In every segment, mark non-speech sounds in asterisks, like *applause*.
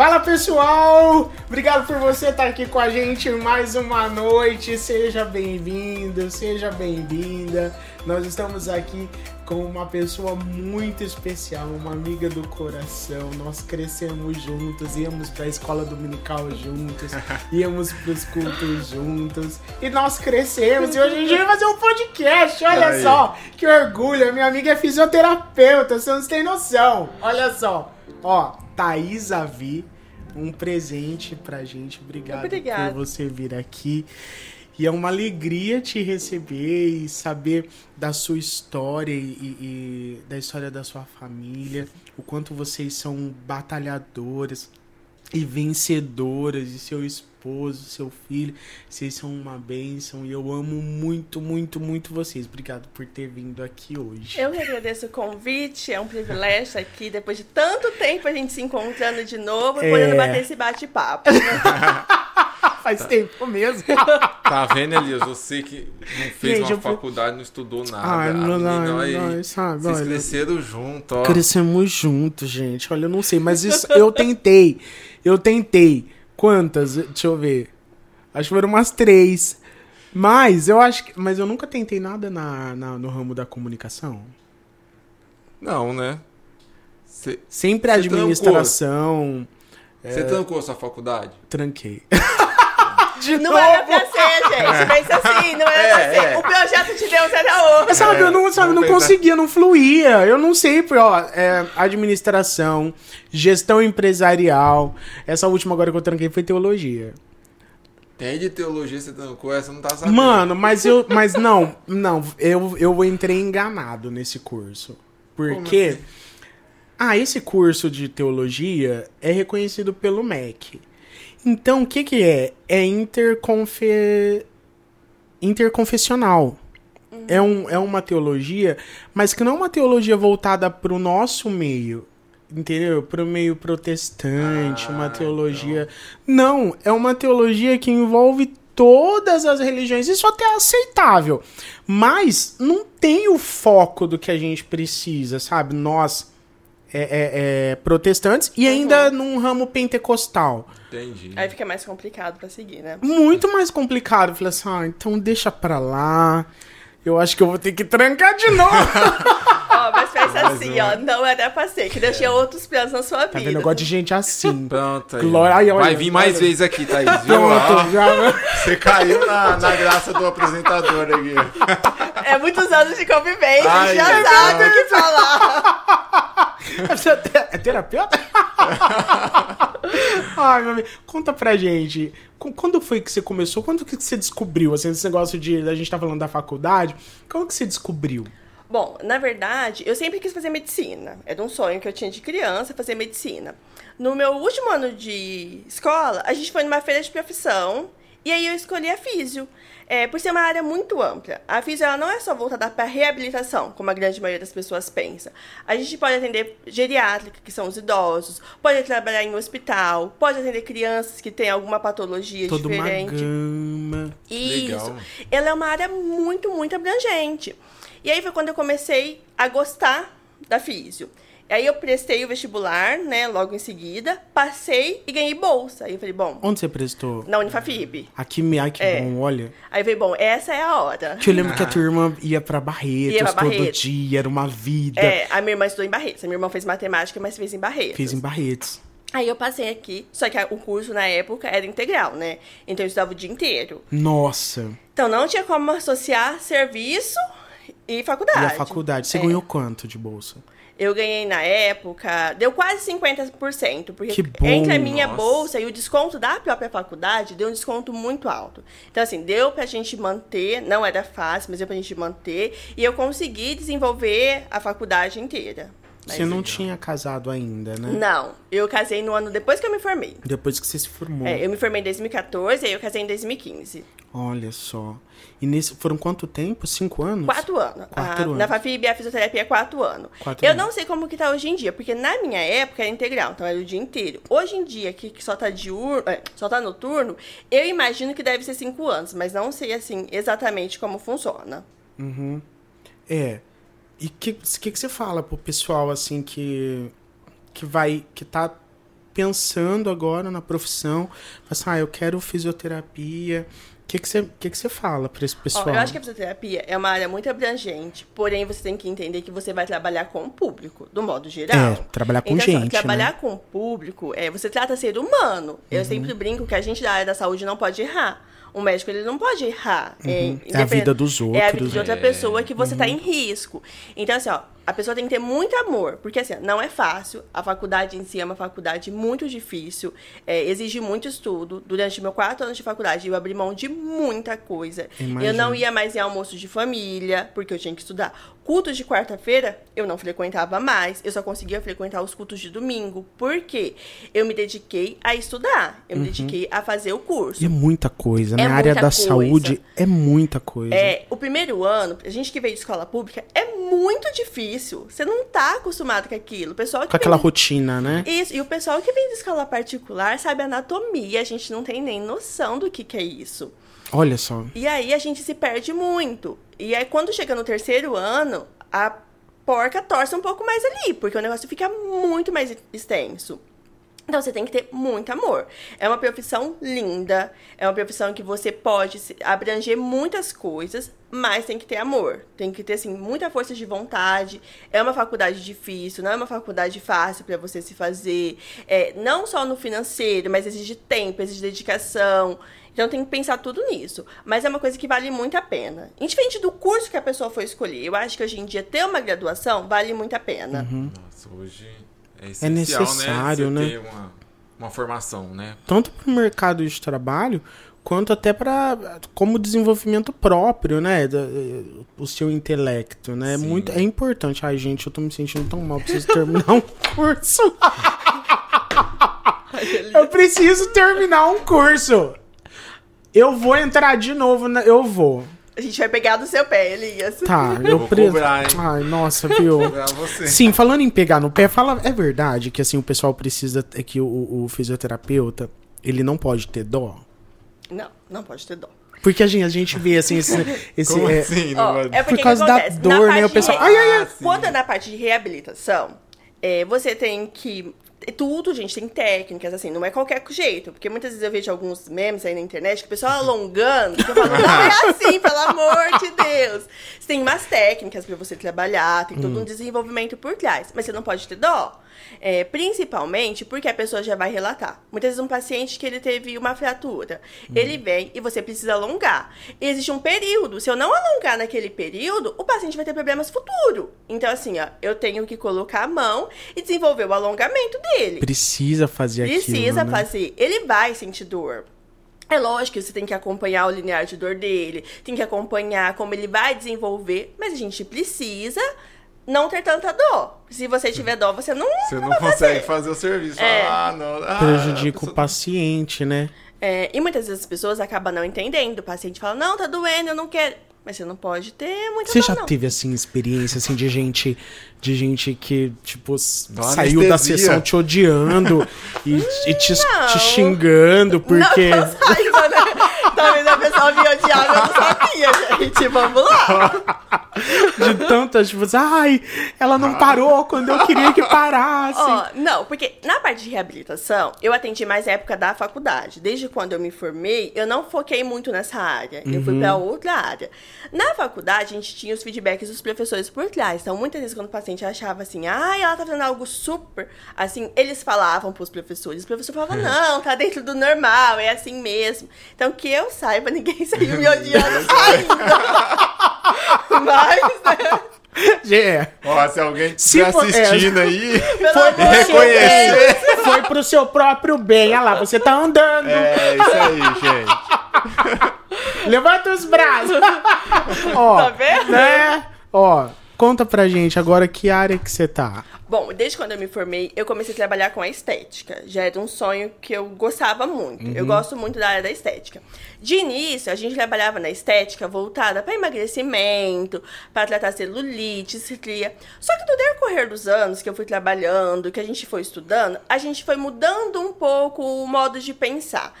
Fala pessoal! Obrigado por você estar aqui com a gente mais uma noite. Seja bem-vindo, seja bem-vinda. Nós estamos aqui com uma pessoa muito especial, uma amiga do coração. Nós crescemos juntos, íamos para a escola dominical juntos, *laughs* íamos para os cultos juntos e nós crescemos. E hoje a gente vai fazer um podcast. Olha Aí. só, que orgulho! Minha amiga é fisioterapeuta, você não tem noção. Olha só, ó, Thaís Avi, um presente pra gente. Obrigado Obrigada. por você vir aqui. E é uma alegria te receber e saber da sua história e, e da história da sua família, o quanto vocês são batalhadoras e vencedoras, e seu esposo, seu filho, vocês são uma bênção e eu amo muito, muito, muito vocês. Obrigado por ter vindo aqui hoje. Eu que agradeço o convite, é um privilégio estar aqui depois de tanto tempo a gente se encontrando de novo e É. podendo bater esse bate-papo. *laughs* Faz tempo mesmo. *laughs* Tá vendo, Elias? Você que não fez Gente, uma fui- faculdade, não estudou nada. Ai, a não, menina não, aí, não, sabe, vocês olha. cresceram junto, ó. Crescemos juntos, gente. Olha, eu não sei, mas isso eu tentei. Eu tentei. Quantas? Deixa eu ver. Acho que foram umas três. Mas eu acho que. Mas eu nunca tentei nada na, na- no ramo da comunicação. Não, né? Você Sempre Você administração. você trancou a sua faculdade? Tranquei. *laughs* De Não novo. era pra ser, gente. Pensa assim, não era pra É, ser. é. O projeto de Deus era outro. Sabe, eu não, sabe, não conseguia, não fluía. Eu não sei, ó, é, administração, gestão empresarial. Essa última agora que eu tranquei foi teologia. Tem de teologia, você trancou, essa não tá sabendo. Mano, mas eu. Mas não, não, eu, eu entrei enganado nesse curso. Porque. assim? Ah, esse curso de teologia é reconhecido pelo MEC. Então, o que, que é? É interconfe... interconfessional. É, um, é uma teologia, mas que não é uma teologia voltada para o nosso meio. Entendeu? Para o meio protestante, Ah, uma teologia. Não, é uma teologia que envolve todas as religiões. Isso até é aceitável. Mas não tem o foco do que a gente precisa, sabe? Nós, é, é- é, protestantes, e ainda num ramo pentecostal. Entendi. Aí fica mais complicado pra seguir, né? Muito mais complicado. Eu falei assim, ah, então deixa pra lá. Eu acho que eu vou ter que trancar de novo. *laughs* Ó, mas pensa assim, ó, não era pra ser, que tinha outros planos na sua tá vida. vendo? Eu gosto de gente assim. *laughs* Pronto aí. Glória- Ai, olha, Vai vir mais olha. vezes aqui, Thaís, viu? Pronto, já... Você caiu na, na graça do apresentador aqui. *laughs* É muitos anos de convivência, Ai, já ai, sabe o que falar. Você é te- é terapeuta? *laughs* Ai, meu amigo. Conta pra gente. qu- Quando foi que você começou? Quando que você descobriu? Assim, esse negócio de. A gente tá falando da faculdade. Como que você descobriu? Bom, na verdade, eu sempre quis fazer medicina. Era um sonho que eu tinha de criança, fazer medicina. No meu último ano de escola, a gente foi numa feira de profissão e aí eu escolhi a físio. É, por ser uma área muito ampla. A físio ela não é só voltada para reabilitação, como a grande maioria das pessoas pensa. A gente pode atender geriátrica, que são os idosos, pode trabalhar em hospital, pode atender crianças que têm alguma patologia Toda uma diferente. gama. Isso. Legal. Ela é uma área muito, muito abrangente. E aí foi quando eu comecei a gostar da físio. E aí eu prestei o vestibular, né, logo em seguida, passei e ganhei bolsa. Aí eu falei, bom, Onde você prestou? na Unifafib. Aqui, me- ai, que É. bom, olha. Aí eu falei, bom, essa é a hora. Que eu lembro que a tua irmã ia pra Barretos Ia pra todo Barretos. dia, era uma vida. É, a minha irmã estudou em Barretos. A minha irmã fez matemática, mas fez em Barretos. Fiz em Barretos. Aí eu passei aqui, só que o curso na época era integral, né? Então eu estudava o dia inteiro. Nossa. Então não tinha como associar serviço e faculdade. E a faculdade? Você É. ganhou quanto de bolsa? Eu ganhei na época, deu quase 50%, porque Que bom, entre a minha nossa. bolsa e o desconto da própria faculdade, deu um desconto muito alto. Então, assim, deu pra gente manter, não era fácil, mas deu pra gente manter, e eu consegui desenvolver a faculdade inteira. Você não tinha casado ainda, né? Não, eu casei no ano depois que eu me formei. Depois que você se formou. É, eu me formei em 2014, aí eu casei em 2015. Olha só. E nesse foram quanto tempo? Cinco anos? Quatro anos. Quatro Ah, anos. Na FAFIB, a fisioterapia é quatro anos. Quatro eu anos. não sei como que tá hoje em dia, porque na minha época era integral, então era o dia inteiro. Hoje em dia, que, que só tá diurno, é, só tá noturno, eu imagino que deve ser cinco anos, mas não sei, assim, exatamente como funciona. É. E o que, que, que você fala pro pessoal, assim, que, que vai, que tá pensando agora na profissão, assim, ah, eu quero fisioterapia. O que que você que que você fala para esse Ó, pessoal? eu acho que a fisioterapia é uma área muito abrangente, porém você tem que entender que você vai trabalhar com o público, do modo geral. É, trabalhar com então, assim, ó, gente, trabalhar né? com o público, é, você trata ser humano. Uhum. Eu sempre brinco que a gente da área da saúde não pode errar. O médico ele não pode errar. É, É a vida dos É a vida outros, de outra né? pessoa que você está Uhum. em risco. Então, assim, ó, a pessoa tem que ter muito amor, porque assim, não é fácil. A faculdade em si é uma faculdade muito difícil, é, exige muito estudo. Durante meus quatro anos de faculdade, eu abri mão de muita coisa. Imagino. Eu não ia mais em almoços de família, porque eu tinha que estudar. Cultos de quarta-feira, eu não frequentava mais. Eu só conseguia frequentar os cultos de domingo. Por quê? Eu me dediquei a estudar. Eu me dediquei a fazer o curso. E é muita coisa, né? É a área da coisa. saúde é muita coisa. É, o primeiro ano, a gente que veio de escola pública, é muito difícil. Você não tá acostumado com aquilo. O pessoal Com aquela rotina, né? Isso, e o pessoal que vem de escola particular sabe anatomia, a gente não tem nem noção do que, que é isso. Olha só. E aí a gente se perde muito. E aí quando chega no terceiro ano, a porca torce um pouco mais ali, porque o negócio fica muito mais extenso. Então você tem que ter muito amor. É uma profissão linda, é uma profissão que você pode se- abranger muitas coisas, mas tem que ter amor. Tem que ter assim muita força de vontade. É uma faculdade difícil, não é uma faculdade fácil para você se fazer. É, não só no financeiro, mas exige tempo, exige dedicação. Então tem que pensar tudo nisso. Mas é uma coisa que vale muito a pena. Indiferente do curso que a pessoa for escolher. Eu acho que hoje em dia ter uma graduação vale muito a pena. Nossa, hoje é essencial, necessário, né? né? Uma, uma formação, né? Tanto para o mercado de trabalho, quanto até para como desenvolvimento próprio, né? Da- o seu intelecto, né? É Sim. Muito, é importante. Ai, gente, eu tô me sentindo tão mal, preciso terminar um curso. *laughs* eu preciso terminar um curso. Eu vou entrar de novo, na- eu vou. A gente vai pegar do seu pé, Elias. Tá, *laughs* eu Vou preciso. cobrar, hein? Ai, nossa, viu? *laughs* Sim, falando em pegar no pé, fala, é verdade que assim o pessoal precisa é que o, o fisioterapeuta ele não pode ter dó, Não, não pode ter dó. porque a gente, a gente vê assim esse, *laughs* esse Como é, assim? Ó, é porque por causa que da dor, né? O pessoal, de- ai, ai, ai. Ah. Quando é na parte de reabilitação, é, você tem que. É Tudo, gente, tem técnicas, assim, não é qualquer jeito. Porque muitas vezes eu vejo alguns memes aí na internet que o pessoal alongando, que eu falo, não é assim, pelo amor de Deus. Você tem umas técnicas pra você trabalhar, tem Hum. todo um desenvolvimento por trás. Mas você não pode ter dó. É, principalmente porque a pessoa já vai relatar. Muitas vezes um paciente que ele teve uma fratura, Hum. ele vem e você precisa alongar. Existe um período. Se eu não alongar naquele período, o paciente vai ter problemas futuro. Então, assim, ó, eu tenho que colocar a mão e desenvolver o alongamento dele. precisa fazer aquilo. Precisa né? fazer. Ele vai sentir dor. É lógico que você tem que acompanhar o linear de dor dele, tem que acompanhar como ele vai desenvolver, mas a gente precisa não ter tanta dor. Se você tiver dor, você não. Você não vai consegue fazer o serviço. É. Ah, não. Ah, Prejudica pessoa- o paciente, né? É, e muitas vezes as pessoas acabam não entendendo. O paciente fala, não, tá doendo, eu não quero. Mas você não pode ter muita Você dor, já não. teve assim experiência assim de gente de gente que tipo Dá saiu da sessão te odiando *laughs* e, e te, Não. te xingando porque Não, *laughs* eu saiba, né? Talvez a pessoa me odiava, eu não sabia, gente. Vamos lá. *laughs* de tantas tipo assim, ai, ela não parou quando eu queria que parasse. Ó, não, porque na parte de reabilitação, eu atendi mais a época da faculdade. Desde quando eu me formei, eu não foquei muito nessa área. Eu fui pra outra área. Na faculdade, a gente tinha os feedbacks dos professores por trás. Então, muitas vezes, quando o paciente achava assim, ah, ela tá fazendo algo super, assim, eles falavam pros professores. Os professores falavam, não, tá dentro do normal, é assim mesmo. Então, que eu saiba, *laughs* ninguém saiu me odiando *laughs* ainda. Mas, né? É. Ó, se alguém estiver é. assistindo aí, *laughs* Pelo Foi reconhecer. bem. Foi pro seu próprio bem. Olha lá, você tá andando. é isso aí, gente. Levanta os braços. Ó, Tá vendo? Né? Ó, conta pra gente agora que área que você tá. Bom, desde quando eu me formei, eu comecei a trabalhar com a estética. Já era um sonho que eu gostava muito. Eu gosto muito da área da estética. De início, a gente trabalhava na estética voltada para emagrecimento, para tratar celulite, estria. Só que no decorrer dos anos que eu fui trabalhando, que a gente foi estudando, a gente foi mudando um pouco o modo de pensar.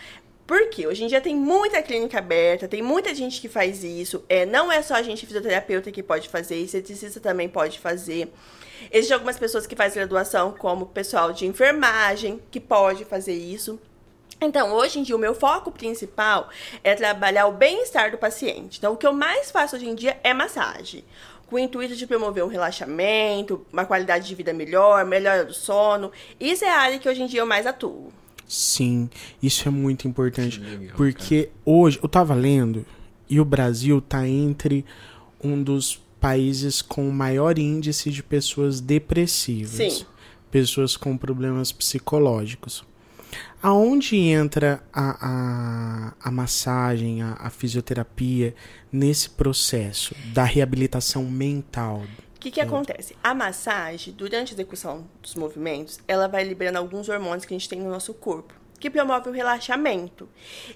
Porque hoje em dia tem muita clínica aberta, tem muita gente que faz isso. É, não é só a gente fisioterapeuta que pode fazer, esteticista também pode fazer. Existem algumas pessoas que fazem graduação, como pessoal de enfermagem, que pode fazer isso. Então, hoje em dia, o meu foco principal é trabalhar o bem-estar do paciente. Então, o que eu mais faço hoje em dia é massagem. Com o intuito de promover um relaxamento, uma qualidade de vida melhor, melhora do sono. Isso é a área que hoje em dia eu mais atuo. Sim, isso é muito importante. Legal, porque cara. hoje, eu tava lendo, e o Brasil tá entre um dos países com maior índice de pessoas depressivas. Sim. Pessoas com problemas psicológicos. Aonde entra a, a, a massagem, a, a, fisioterapia nesse processo da reabilitação mental? O que, que acontece? A massagem, durante a execução dos movimentos, ela vai liberando alguns hormônios que a gente tem no nosso corpo, que promove o relaxamento.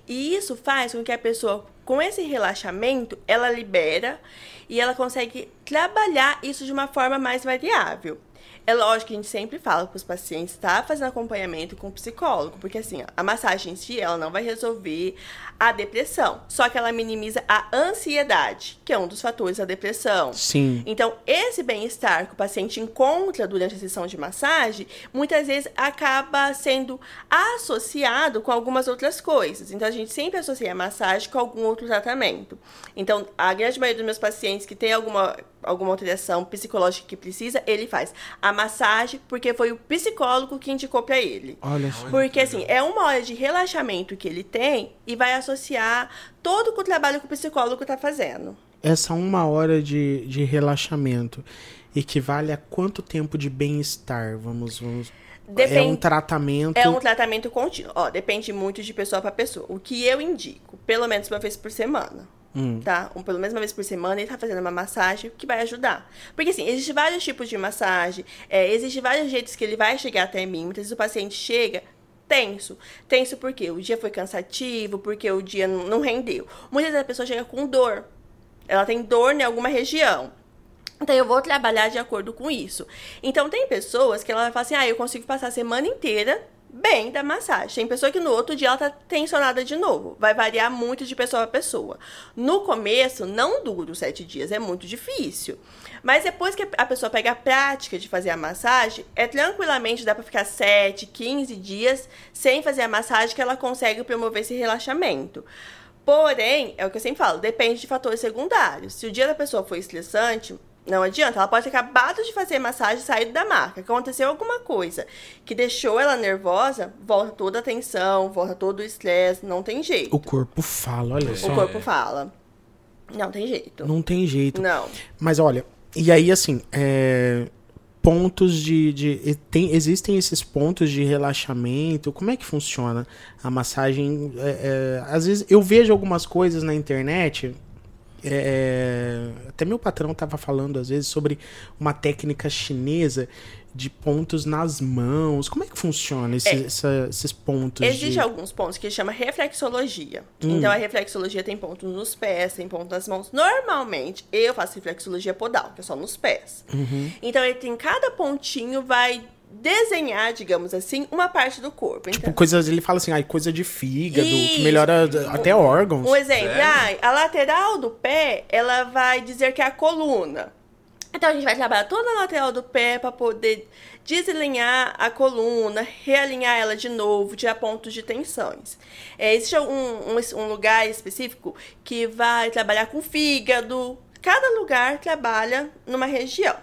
E isso faz com que a pessoa, com esse relaxamento, ela libera e ela consegue trabalhar isso de uma forma mais variável. É lógico que a gente sempre fala para os pacientes estar tá fazendo acompanhamento com o psicólogo, porque assim, a massagem em si, ela não vai resolver a depressão, só que ela minimiza a ansiedade, que é um dos fatores da depressão. Sim. Então, esse bem-estar que o paciente encontra durante a sessão de massagem, muitas vezes acaba sendo associado com algumas outras coisas. Então, a gente sempre associa a massagem com algum outro tratamento. Então, a grande maioria dos meus pacientes que tem alguma alguma alteração psicológica que precisa, ele faz a massagem porque foi o psicólogo que indicou para ele. Olha só. Porque assim, é uma hora de relaxamento que ele tem e vai associar todo o trabalho que o psicólogo está fazendo. Essa uma hora de, de relaxamento equivale a quanto tempo de bem-estar? Vamos, vamos Depende, é um tratamento. É um tratamento contínuo. Ó, depende muito de pessoa para pessoa. O que eu indico, pelo menos uma vez por semana. Hum. Tá? Um, pelo menos uma vez por semana ele tá fazendo uma massagem que vai ajudar. Porque assim, existem vários tipos de massagem, é, existem vários jeitos que ele vai chegar até mim. Muitas vezes o paciente chega tenso. Tenso porque o dia foi cansativo, porque o dia não rendeu. Muitas vezes a pessoa chega com dor. Ela tem dor em alguma região. Então eu vou trabalhar de acordo com isso. Então tem pessoas que ela vai falar assim: "Ah, eu consigo passar a semana inteira bem da massagem. Tem pessoa que no outro dia ela tá tensionada de novo. Vai variar muito de pessoa a pessoa. No começo, não dura os sete dias, é muito difícil. Mas depois que a pessoa pega a prática de fazer a massagem, é tranquilamente dá para ficar 7, 15 dias sem fazer a massagem que ela consegue promover esse relaxamento. Porém, é o que eu sempre falo, depende de fatores secundários. Se o dia da pessoa foi estressante, não adianta, ela pode ter acabado de fazer massagem e saído da marca. Aconteceu alguma coisa que deixou ela nervosa, volta toda a tensão, volta todo o estresse, não tem jeito. O corpo fala, olha só. O corpo fala. Não tem jeito. Não tem jeito. Não. Mas olha, e aí assim, é, pontos de, de tem, existem esses pontos de relaxamento. Como é que funciona a massagem? É, é, às vezes eu vejo algumas coisas na internet é, até meu patrão estava falando às vezes sobre uma técnica chinesa de pontos nas mãos. Como é que funciona esse, é, essa, esses pontos? Existem de... alguns pontos que chama reflexologia. Hum. Então a reflexologia tem pontos nos pés, tem pontos nas mãos. Normalmente eu faço reflexologia podal, que é só nos pés. Uhum. Então ele tem cada pontinho vai desenhar, digamos assim, uma parte do corpo. Tipo, então, coisas, ele fala assim, ai, coisa de fígado, Isso. que melhora até órgãos. Um exemplo, ai, a lateral do pé, ela vai dizer que é a coluna. Então a gente vai trabalhar toda a lateral do pé para poder desalinhar a coluna, realinhar ela de novo, tirar pontos de tensões. É, existe um, um, um lugar específico que vai trabalhar com fígado. Cada lugar trabalha numa região.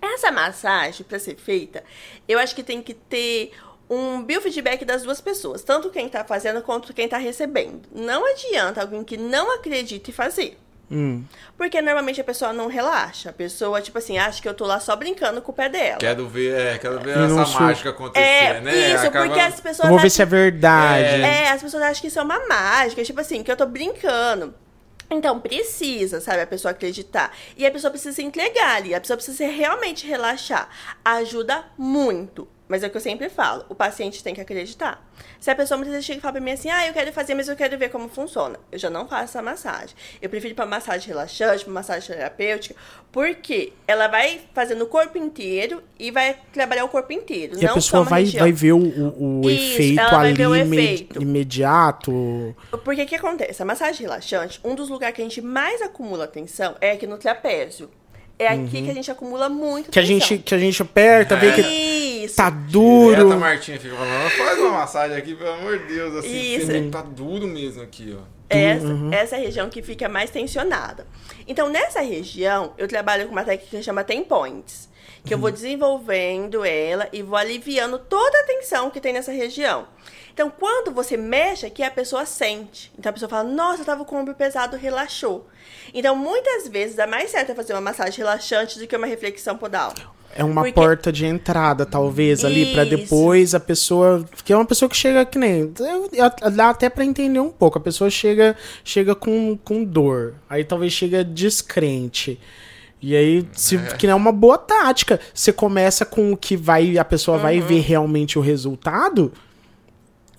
Essa massagem, para ser feita, eu acho que tem que ter um biofeedback das duas pessoas, tanto quem está fazendo quanto quem está recebendo. Não adianta alguém que não acredita em fazer. Hum. Porque normalmente a pessoa não relaxa. A pessoa, tipo assim, acha que eu tô lá só brincando com o pé dela. Quero ver, é, quero ver essa sou... mágica acontecer, é, né? Isso, Acaba... porque as pessoas. Eu vou ver se é verdade. É. é, as pessoas acham que isso é uma mágica, tipo assim, que eu tô brincando. Então, precisa, sabe, a pessoa acreditar. E a pessoa precisa se entregar ali, a pessoa precisa realmente relaxar. Ajuda muito. Mas é o que eu sempre falo, o paciente tem que acreditar. Se a pessoa muitas vezes chega e fala pra mim assim, ah, eu quero fazer, mas eu quero ver como funciona. Eu já não faço essa massagem. Eu prefiro ir pra massagem relaxante, pra massagem terapêutica, porque ela vai fazer no corpo inteiro e vai trabalhar o corpo inteiro. E a pessoa vai, região. vai ver o, o, o Isso, efeito ali ver o efeito. imediato. Porque o que acontece? A massagem relaxante, um dos lugares que a gente mais acumula tensão é aqui no trapézio. É aqui que a gente acumula muito Uhum. Que a tensão. gente, que a gente aperta, vê que Isso. tá Direto, duro. a Martinha fica falando, faz uma massagem aqui, pelo amor de Deus, assim, Isso. você tá duro mesmo aqui, ó. Essa, Uhum. essa é a região que fica mais tensionada. Então, nessa região, eu trabalho com uma técnica que chama Ten Points. Que eu Uhum. vou desenvolvendo ela e vou aliviando toda a tensão que tem nessa região. Então, quando você mexe aqui, a pessoa sente. Então, a pessoa fala, nossa, eu tava com o ombro pesado, relaxou. Então, muitas vezes, dá mais certo fazer uma massagem relaxante do que uma reflexão podal. É uma Porque- porta de entrada, talvez, ali, pra Isso. depois a pessoa. Que é uma pessoa que chega que nem. Dá até pra entender um pouco. A pessoa chega, chega com, com dor. Aí talvez chega descrente. E aí, se, que não é uma boa tática. Você começa com o que vai. A pessoa vai Uhum. ver realmente o resultado.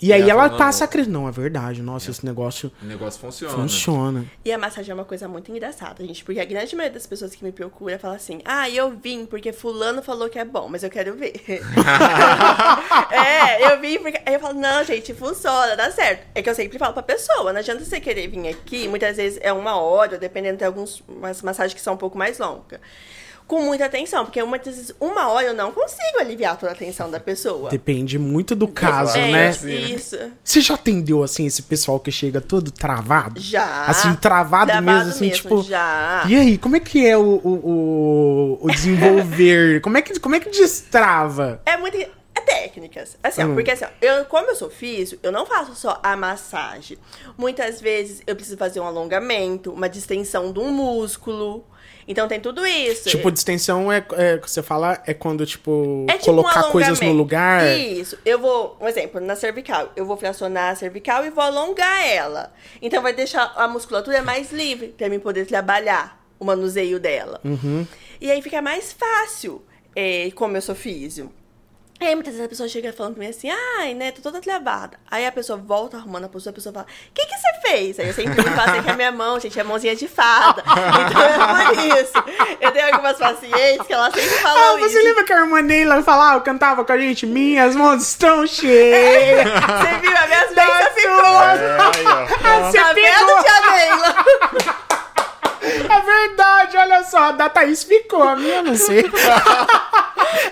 E aí ela ela passa a acreditar. Não, é verdade. Nossa, esse negócio O negócio funciona. funciona. E a massagem é uma coisa muito engraçada, gente, porque a grande maioria das pessoas que me procura fala assim: ah, eu vim porque fulano falou que é bom, mas eu quero ver. *laughs* é, eu vim porque. Aí eu falo, não, gente, funciona, dá certo. É que eu sempre falo pra pessoa, não adianta você querer vir aqui, muitas vezes é uma hora, dependendo de algumas massagens que são um pouco mais longas. Com muita atenção, porque vezes uma hora eu não consigo aliviar toda a tensão da pessoa. Depende muito do caso, é, né? Isso. Você já atendeu, assim, esse pessoal que chega todo travado? Já. Assim, travado, mesmo, assim, tipo. Já. E aí, como é que é o, o, o, desenvolver? *laughs* como, é que, como é que destrava? É muito. É técnicas. Assim, ó, Hum. porque assim, ó, eu, como eu sou físio, eu não faço só a massagem. Muitas vezes eu preciso fazer um alongamento, uma distensão de um músculo. Então tem tudo isso. Tipo, distensão é, é você fala é quando, tipo, É tipo um colocar coisas no lugar. Isso. Eu vou, um exemplo, na cervical. Eu vou fracionar a cervical e vou alongar ela. Então vai deixar a musculatura mais livre pra mim poder trabalhar o manuseio dela. Uhum. E aí fica mais fácil, é, como eu sou físio. E aí muitas vezes a pessoa chega falando pra mim assim, ai, né, tô toda travada. Aí a pessoa volta arrumando a postura, a pessoa fala, o que que você fez? Aí eu sempre me faço que a minha mão, gente, é mãozinha de fada. *laughs* Então é por isso. Eu tenho algumas pacientes que elas sempre Ah, falam você isso. lembra que a irmã Neila falava, cantava com a gente? Minhas mãos estão cheias. Você viu? A minha Da bênção ficou. É, aí, ó. Você Tá vendo, tia Neila? *laughs* É verdade, olha só, a da Thaís ficou, a minha não sei.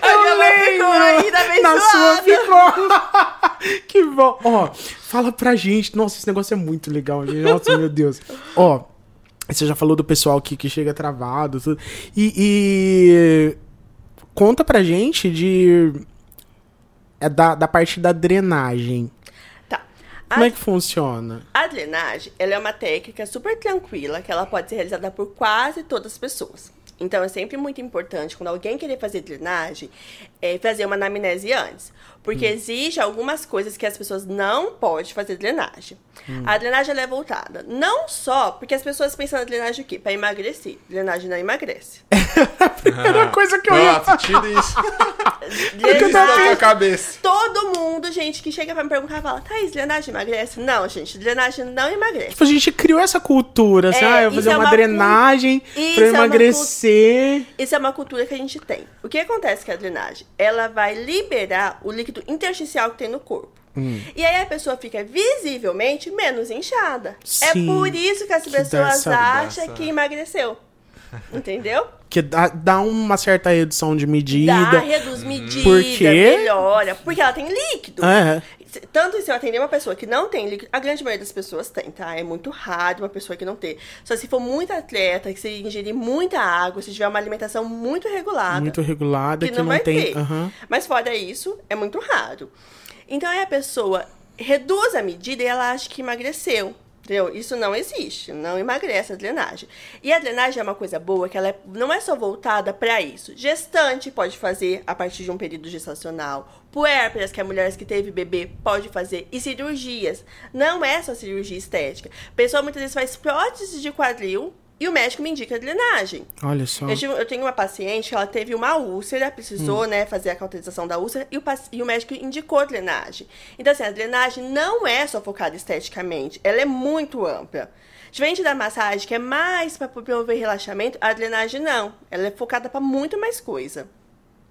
A minha mãe ficou ainda Na sua ficou. *laughs* que bom. Ó, fala pra gente. Nossa, esse negócio é muito legal, gente. Nossa, meu Deus. Ó, você já falou do pessoal que, que chega travado, tudo. E, e conta pra gente de... É da, da parte da drenagem. Como A, é que funciona? a drenagem, ela é uma técnica super tranquila, que ela pode ser realizada por quase todas as pessoas. Então, é sempre muito importante, quando alguém querer fazer drenagem, é fazer uma anamnese antes. Porque existe algumas coisas que as pessoas não podem fazer drenagem. A drenagem ela é voltada não só porque as pessoas pensam na drenagem o quê? Pra emagrecer. Drenagem não emagrece. *laughs* Primeira coisa que eu ia Nossa, tira isso. *laughs* que eu Tira isso da tua cabeça. Todo mundo, gente, que chega pra me perguntar, fala, Thaís, drenagem emagrece? Não, gente, drenagem não emagrece. Tipo, a gente criou essa cultura, assim, É, ah, eu vou fazer é uma, uma drenagem isso pra é uma emagrecer. Isso é uma cultura que a gente tem. O que acontece com a drenagem? Ela vai liberar o líquido intersticial que tem no corpo. Hum. E aí a pessoa fica visivelmente menos inchada. É Sim, por isso que as que pessoas acham que emagreceu. *laughs* Entendeu? Que dá, dá uma certa redução de Dá, medida. reduz medida, Por quê? melhora. Porque ela tem líquido. É. Tanto se eu atender uma pessoa que não tem líquido, a grande maioria das pessoas tem, tá? É muito raro uma pessoa que não ter. Só se for muito atleta, que se ingerir muita água, se tiver uma alimentação muito regulada. Muito regulada, que que não, não, vai tem. ter. Aham. Mas fora isso, é muito raro. Então aí a pessoa reduz a medida e ela acha que emagreceu. Entendeu? Isso não existe, não emagrece a drenagem. E a drenagem é uma coisa boa que ela é- não é só voltada para isso. Gestante pode fazer a partir de um período gestacional. Puérperas, que é mulheres que teve bebê, pode fazer. E cirurgias. Não é só cirurgia estética. A pessoa muitas vezes faz prótese de quadril e o médico me indica a drenagem. Olha só. Eu, tive- eu tenho uma paciente que ela teve uma úlcera, precisou, né, fazer a cauterização da úlcera e o, e o médico indicou drenagem. Então, assim, a drenagem não é só focada esteticamente, ela é muito ampla. Diferente da massagem, que é mais para promover relaxamento, a drenagem não. Ela é focada para muito mais coisa.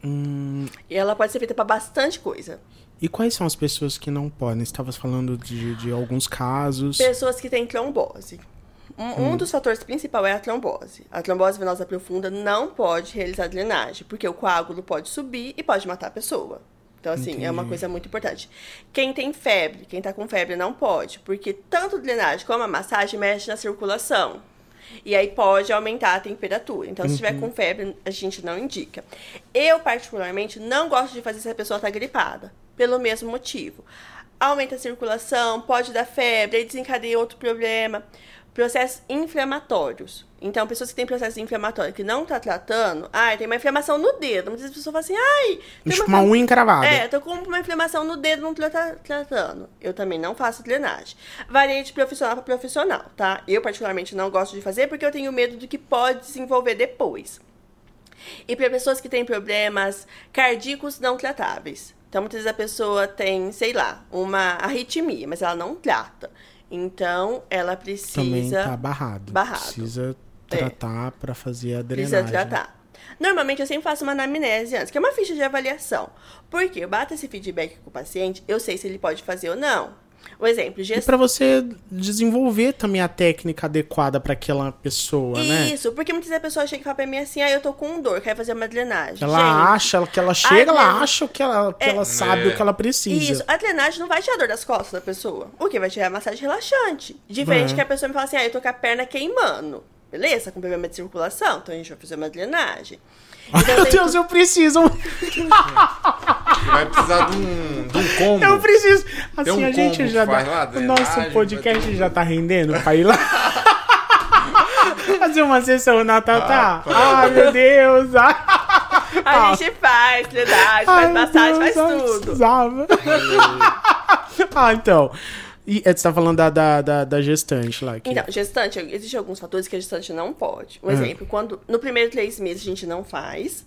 Hum, E ela pode ser feita para bastante coisa. e quais são as pessoas que não podem? Você estava falando de, de alguns casos. Pessoas que têm trombose. Um, um dos fatores principais é a trombose. A trombose venosa profunda não pode realizar drenagem, porque o coágulo pode subir e pode matar a pessoa. Então, assim, é uma Entendi. coisa muito importante. Quem tem febre, quem tá com febre não pode, porque tanto a drenagem como a massagem mexe na circulação. E aí pode aumentar a temperatura. Então, se tiver com febre, a gente não indica. Eu, particularmente, não gosto de fazer se a pessoa tá gripada, pelo mesmo motivo. Aumenta a circulação, pode dar febre, aí desencadeia outro problema. Processos inflamatórios. Então, pessoas que têm processo inflamatório que não tá tratando, ai, tem uma inflamação no dedo. Muitas pessoas falam assim, ai, tem Tipo uma unha encravada. é, tô com uma inflamação no dedo, não tô tra- tratando. Eu também não faço drenagem. Varia de profissional para profissional, tá? Eu, particularmente, não gosto de fazer porque eu tenho medo do que pode desenvolver depois. E para pessoas que têm problemas cardíacos não tratáveis. Então, muitas vezes a pessoa tem, sei lá, uma arritmia, mas ela não trata. Então, ela Também precisa. tá barrado. barrado. Precisa É. tratar pra fazer a Precisa drenagem. tratar. Normalmente eu sempre faço uma anamnese antes, que é uma ficha de avaliação. Porque eu bato esse feedback com o paciente, eu sei se ele pode fazer ou não. O exemplo, E gestão. pra você desenvolver também a técnica adequada pra aquela pessoa, né? Isso, porque muitas vezes a pessoa chega e fala pra mim assim, ah, eu tô com dor, quero fazer uma drenagem. Ela Gente, acha que ela chega, ela drenagem- acha que ela, que ela sabe É. o que ela precisa. Isso, a drenagem não vai tirar a dor das costas da pessoa. O que vai tirar é a massagem relaxante. Diferente É. que a pessoa me fala assim, ah, eu tô com a perna queimando. Beleza, com problema de circulação, então a gente vai fazer uma drenagem. Então, Meu Deus, eu preciso. Vai precisar de um, de um combo. Eu preciso. Assim, um a gente já. dá- lá, o nosso podcast ter- já tá rendendo pra ir lá. *laughs* Fazer uma sessão na Tatá. Ah, Ai, meu Deus. Ai, *laughs* A gente faz drenagem, faz massagem, Deus, faz eu tudo. precisava. *laughs* ah, então. E é, você tá falando da, da, da, da gestante lá. Que... Então, gestante, existem alguns fatores que a gestante não pode. Um Ah. exemplo, quando no primeiro três meses a gente não faz,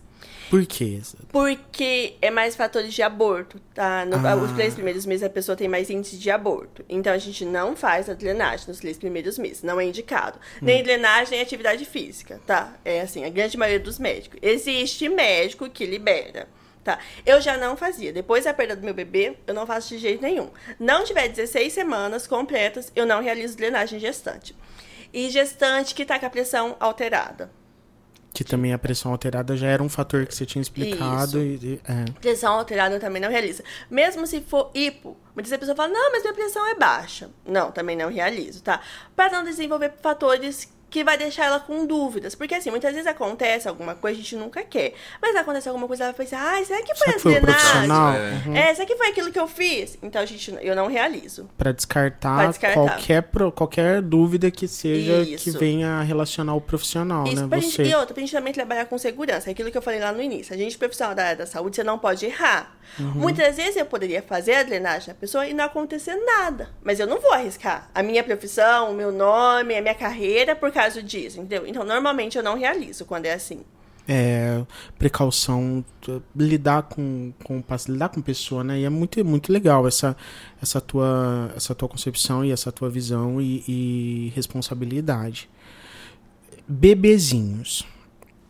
Por quê? porque é mais fatores de aborto, tá? No, Ah. Os três primeiros meses a pessoa tem mais índice de aborto. Então a gente não faz a drenagem nos três primeiros meses, não é indicado. Hum. Nem drenagem, nem atividade física, tá? É assim, a grande maioria dos médicos. Existe médico que libera. Tá. Eu já não fazia. Depois da perda do meu bebê, eu não faço de jeito nenhum. Não tiver 16 semanas completas, eu não realizo drenagem gestante. E gestante que tá com a pressão alterada. Que também a pressão alterada já era um fator que você tinha explicado. E, é. Pressão alterada eu também não realizo. Mesmo se for hipo, muitas vezes a pessoa fala, não, mas minha pressão é baixa. Não, também não realizo, tá? Para não desenvolver fatores que vai deixar ela com dúvidas. Porque assim, muitas vezes acontece alguma coisa, a gente nunca quer. Mas acontece alguma coisa, ela pensa, ai, será que foi Será a que foi o drenagem? É. Uhum. É, será que foi aquilo que eu fiz? Então a gente, eu não realizo. Pra descartar, Pra descartar. Qualquer, qualquer dúvida que seja que Isso. venha relacionar o profissional, Isso, né? pra Você. gente, e outra, pra gente também trabalhar com segurança. É Aquilo que eu falei lá no início. A gente, profissional da área da saúde, você não pode errar. Uhum. Muitas vezes eu poderia fazer a drenagem da pessoa e não acontecer nada. Mas eu não vou arriscar a minha profissão, o meu nome, a minha carreira por causa disso, entendeu? Então, normalmente eu não realizo quando é assim. é, precaução, t- lidar com, com lidar com pessoa, né? E é muito, muito legal essa, essa, tua, essa tua concepção e essa tua visão e, e responsabilidade. Bebezinhos.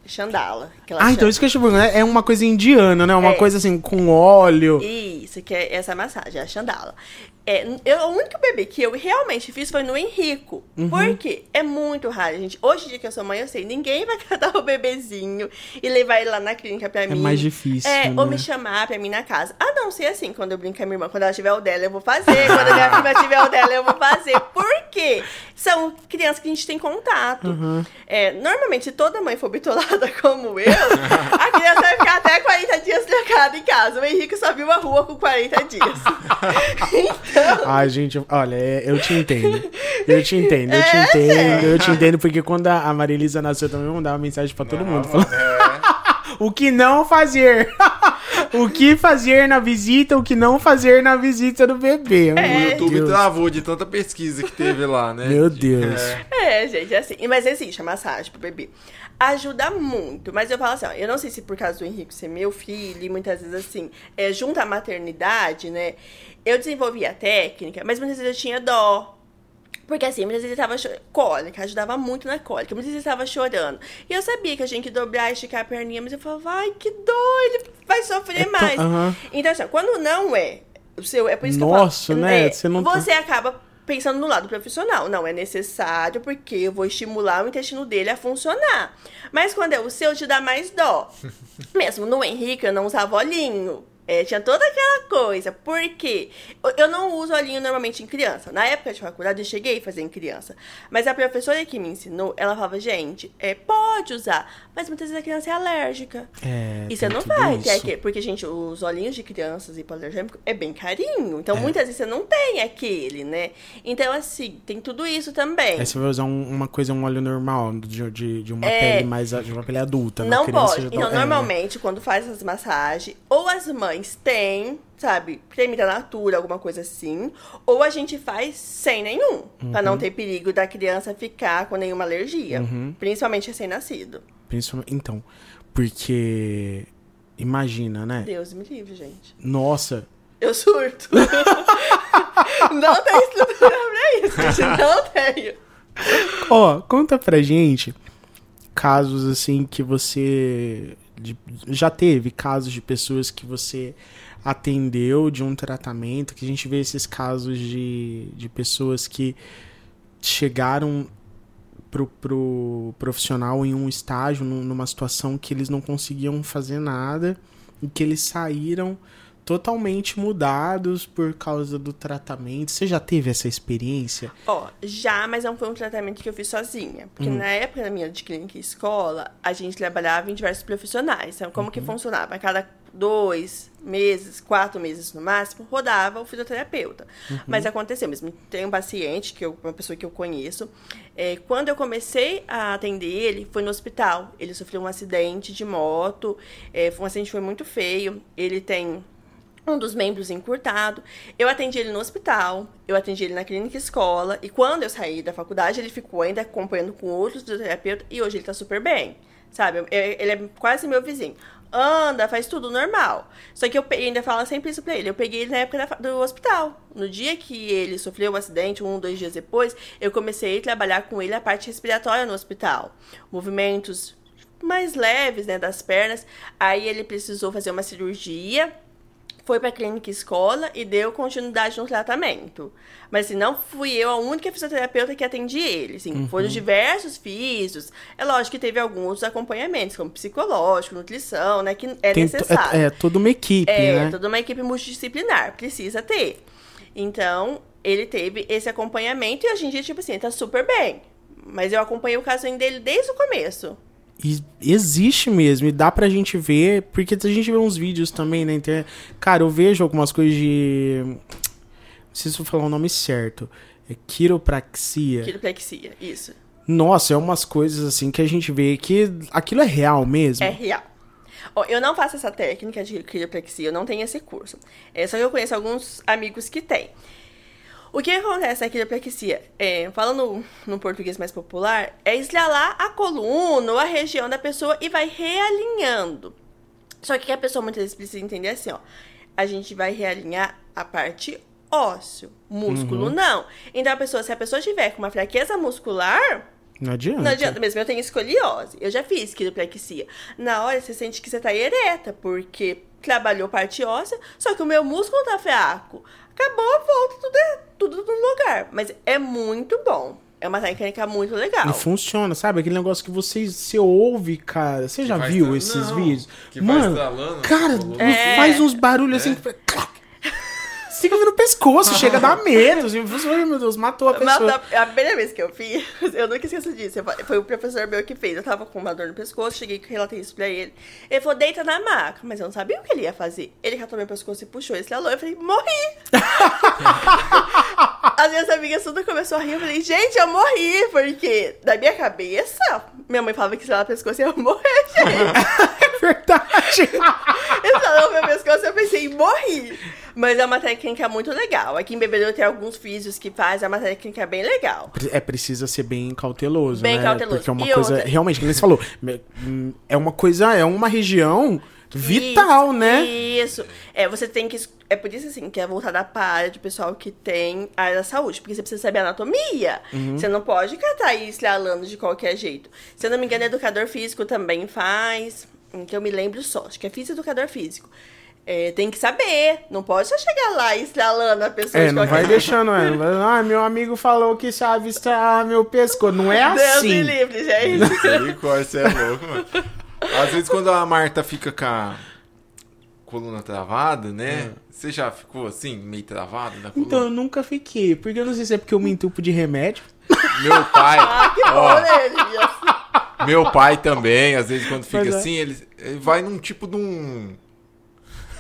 Ela Ah, chama. então isso que eu te perguntando, é uma coisa indiana, né? Uma É. coisa assim, com óleo. Isso, que é essa massagem, a Chandala. É, eu, o único bebê que eu realmente fiz foi no Henrico. Uhum. Por quê? É muito raro, gente. Hoje em dia que eu sou mãe, eu sei, ninguém vai *laughs* catar o bebezinho e levar ele lá na clínica pra mim. mais difícil, É, né? ou me chamar pra mim na casa. A não ser assim, quando eu brinco com a minha irmã, quando ela tiver o dela, eu vou fazer. Quando a minha *laughs* prima tiver o dela, eu vou fazer. Por quê? São crianças que a gente tem contato. Uhum. É, normalmente, se toda mãe for bitolada *laughs* como eu, a criança vai ficar até 40 dias casa. O Henrique só viu a rua com 40 dias. *laughs* então, Ai, gente, olha, é, eu te entendo. Eu te entendo, eu te É, entendo, sério. eu te entendo, porque quando a Marilisa nasceu também, eu mandava mensagem pra todo mundo. Falando, É. *laughs* o que não fazer? *laughs* o que fazer na visita, o que não fazer na visita do bebê. O Meu YouTube Deus. travou de tanta pesquisa que teve lá, né? Meu Deus. É. É, gente, é assim. Mas existe a massagem pro bebê. Ajuda muito. Mas eu falo assim, ó, eu não sei se por causa do Henrique ser meu filho, e muitas vezes assim, é, junto à maternidade, né? Eu desenvolvi a técnica, mas muitas vezes eu tinha dó. Porque assim, muitas vezes ele tava chorando. Cólica, ajudava muito na cólica. Muitas vezes ele tava chorando. E eu sabia que eu tinha que dobrar e esticar a perninha, mas eu falava, ai, que dor, ele vai sofrer É tão- mais. aham. Então, assim, quando não é o seu, é por isso Nossa, que eu falo. né? é, Você não tá- você acaba pensando no lado profissional. Não, é necessário porque eu vou estimular o intestino dele a funcionar. Mas quando é o seu, te dá mais dó. *laughs* Mesmo no Henrique, eu não usava olhinho. É, tinha toda aquela coisa. Por quê? Eu- não uso olhinho normalmente em criança. Na época de faculdade, eu cheguei a fazer em criança. Mas a professora que me ensinou, ela falava, gente, é, pode usar. Mas muitas vezes a criança é alérgica. É, E você não vai ter aquele. Porque, gente, os olhinhos de crianças hipoalergênicos é bem carinho. É. Então, muitas vezes você não tem aquele, né? Então, assim, tem tudo isso também. Aí você vai usar um- uma coisa, um óleo normal, de, de, de uma É. pele mais. de uma pele adulta. na Não pode. Então, é. normalmente, quando faz as massagens, ou as mães têm, sabe, creme da natura, alguma coisa assim, ou a gente faz sem nenhum, pra Uhum. não ter perigo da criança ficar com nenhuma alergia. Uhum. Principalmente recém-nascido. Então, porque. Imagina, né? Deus me livre, gente. Nossa, Eu surto. *laughs* não tem estrutura pra isso, gente. Não tenho. Ó, conta pra gente casos assim que você de- já teve casos de pessoas que você atendeu de um tratamento, que a gente vê esses casos de, de pessoas que chegaram pro, pro profissional em um estágio, num- numa situação que eles não conseguiam fazer nada e que eles saíram totalmente mudados por causa do tratamento. Você já teve essa experiência? Ó, já, mas não foi um tratamento que eu fiz sozinha. Porque na época da minha de clínica e escola, a gente trabalhava em diversos profissionais. Então, como que funcionava? A cada dois meses, quatro meses no máximo, rodava o fisioterapeuta. Mas aconteceu mesmo. Tem um paciente, que eu, uma pessoa que eu conheço, é, quando eu comecei a atender ele, foi no hospital. Ele sofreu um acidente de moto, é, um acidente foi muito feio. Ele tem um dos membros encurtado. Eu atendi ele no hospital, eu atendi ele na clínica escola, e quando eu saí da faculdade, ele ficou ainda acompanhando com outros fisioterapeutas, e hoje ele tá super bem, sabe? Ele é quase meu vizinho. Anda, faz tudo normal. Só que eu ainda falo sempre isso pra ele. Eu peguei ele na época do hospital. No dia que ele sofreu o acidente, um, dois dias depois, eu comecei a trabalhar com ele a parte respiratória no hospital. Movimentos mais leves, né, das pernas. Aí ele precisou fazer uma cirurgia foi pra clínica escola e deu continuidade no tratamento. Mas assim, não fui eu a única fisioterapeuta que atendi ele. Assim, Foram diversos físios. É lógico que teve alguns acompanhamentos, como psicológico, nutrição, né? Que é Tem to- necessário. é, é toda uma equipe, É, né? toda uma equipe multidisciplinar, precisa ter. Então, ele teve esse acompanhamento e hoje em dia, tipo assim, tá super bem. Mas eu acompanhei o caso dele desde o começo. E existe mesmo, e dá pra gente ver, porque a gente vê uns vídeos também na internet. Cara, eu vejo algumas coisas de. Não sei se vou falar o nome certo. É quiropraxia. Quiropraxia, isso. Nossa, é umas coisas assim que a gente vê que aquilo é real mesmo. É real. Ó, eu não faço essa técnica de quiropraxia, eu não tenho esse curso. É, só que eu conheço alguns amigos que têm. O que acontece na quiropraxia, é, falando no português mais popular, é estralar a coluna ou a região da pessoa e vai realinhando. Só que a pessoa muitas vezes precisa entender assim, ó. A gente vai realinhar a parte ósseo, músculo não. Então a pessoa, se a pessoa tiver com uma fraqueza muscular, Não adianta. não adianta mesmo, eu tenho escoliose. Eu já fiz quiropraxia. Na hora você sente que você tá ereta, porque trabalhou parte óssea, só que o meu músculo tá fraco. Acabou, volta tudo, é- tudo no lugar. Mas é muito bom. É uma técnica muito legal. E funciona, sabe? Aquele negócio que você, você ouve, cara. Você já vai viu esses Não, vídeos? que Mano, cara. É. faz uns barulhos assim. Fica no pescoço, chega a dar *laughs* medo. Assim, meu Deus, matou a Mas pessoa. a, a primeira vez que eu fiz, *laughs* eu nunca esqueço disso. Foi o professor meu que fez. Eu tava com uma dor no pescoço, cheguei e relatei isso pra ele. Ele falou, deita na maca. Mas eu não sabia o que ele ia fazer. Ele catou meu pescoço e puxou esse alô. Eu falei, morri! *laughs* As minhas amigas tudo começou a rir. Eu falei, gente, eu morri. Porque, na minha cabeça, minha mãe falava que se ela pescoço eu ia morrer, gente. É verdade. Ele falou meu pescoço eu pensei em morrer. Mas é uma técnica muito legal. Aqui em Bebedouro tem alguns físios que fazem, é uma técnica bem legal. É precisa ser bem cauteloso, Bem né? cauteloso. Porque é uma E coisa, outra- realmente, como você falou, é uma coisa, é uma região vital, Isso, né? Isso. É, você tem que. É por isso, assim, que é voltada para a área de pessoal que tem a área da saúde. Porque você precisa saber anatomia. Uhum. Você não pode catar e estralando de qualquer jeito. Se eu não me engano, educador físico também faz. Então eu me lembro só. Acho que é físico educador físico. É, tem que saber. Não pode só chegar lá e estralando a pessoa É, de não vai deixando, é. vai- Ah, meu amigo falou que sabe estralar meu pescoço. Não é Deus assim. me livre, gente. Misericórdia, você é louco, mano. Às vezes quando a Marta fica com a coluna travada, né? Você já ficou assim, meio travado na coluna? Então, eu nunca fiquei. Porque eu não sei se é porque eu me entupo de remédio. Meu pai, *laughs* Ah, que ó, bom, né, meu pai também, às vezes quando fica é. assim, ele, ele vai num tipo de um...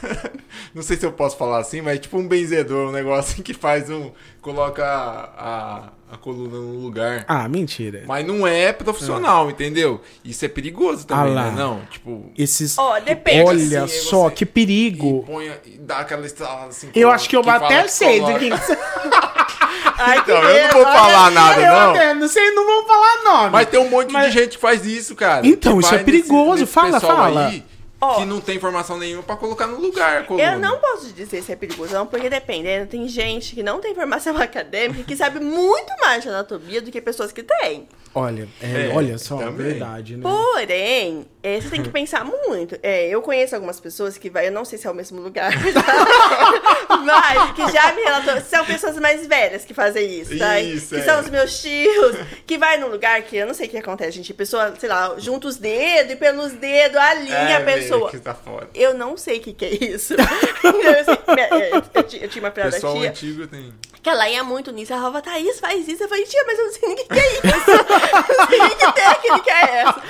*laughs* Não sei se eu posso falar assim, mas é tipo um benzedor, um negócio que faz um... Coloca a, a, a coluna no lugar. Ah, mentira. Mas não é profissional, entendeu? Isso é perigoso também, Ah lá. né? Não, tipo... Esses. Ó, depende. Olha assim, só, você- que E perigo. põe, e dá aquela estrada assim. Eu acho que eu fala até que sei do que. que *laughs* que Então, eu não vou falar nada, não. até não sei, não vou falar nome. Mas tem um monte Mas- de gente que faz isso, cara. Então, Que isso é vai nesse- perigoso. nesse Fala, fala. Aí, Ó. que não tem informação nenhuma pra colocar no lugar. Eu não posso dizer se é perigoso, não, porque depende. né? Tem gente que não tem formação *laughs* acadêmica que sabe muito mais de anatomia do que pessoas que têm. Olha, é, É, olha só, também. verdade, né? Porém, é, você tem que *laughs* pensar muito. É, eu conheço algumas pessoas que vai, eu não sei se é o mesmo lugar, *laughs* mas que já me relatou. São pessoas mais velhas que fazem isso, tá? Isso, que é. são os meus tios, que vai num lugar que eu não sei o que acontece, gente. A pessoa, sei lá, junta os dedos e pelos dedos alinha É, a pessoa. Que tá foda. Eu não sei o que, que é isso. *laughs* eu, sei- minha- eu- eu ti- eu tinha uma O filha da pessoal tia antigo tem. que ela ia muito nisso. Ela falava, Thaís, faz isso. Eu falei, tia, mas eu não sei nem o que, que é isso. *laughs* eu não sei nem que técnica é essa.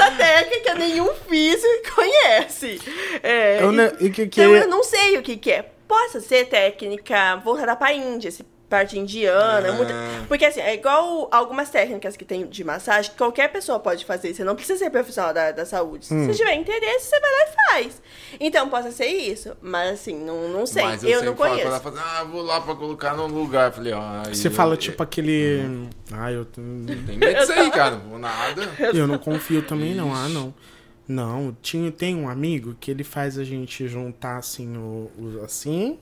Essa técnica nenhum físico conhece. É, Eu e- não- e que- que- Então eu não sei o que, que é. Possa ser técnica voltada pra Índia, esse parte indiana. Ah. muita- Porque assim, é igual algumas técnicas que tem de massagem, que qualquer pessoa pode fazer. Você não precisa ser profissional da, da saúde. Hum. Se você tiver interesse, você vai lá e faz. Então, possa ser isso. Mas assim, não, não sei. Mas eu, eu, não falo conheço. ela, fala, ah, vou lá pra colocar no lugar. Eu falei, Você eu- fala eu- tipo aquele. Uhum. Ah, eu. *laughs* Tem medo disso aí, cara. Não vou nada. *laughs* Eu não confio também, não. Ah, não. Não, tinha, tem um amigo que ele faz a gente juntar assim, o, o- assim.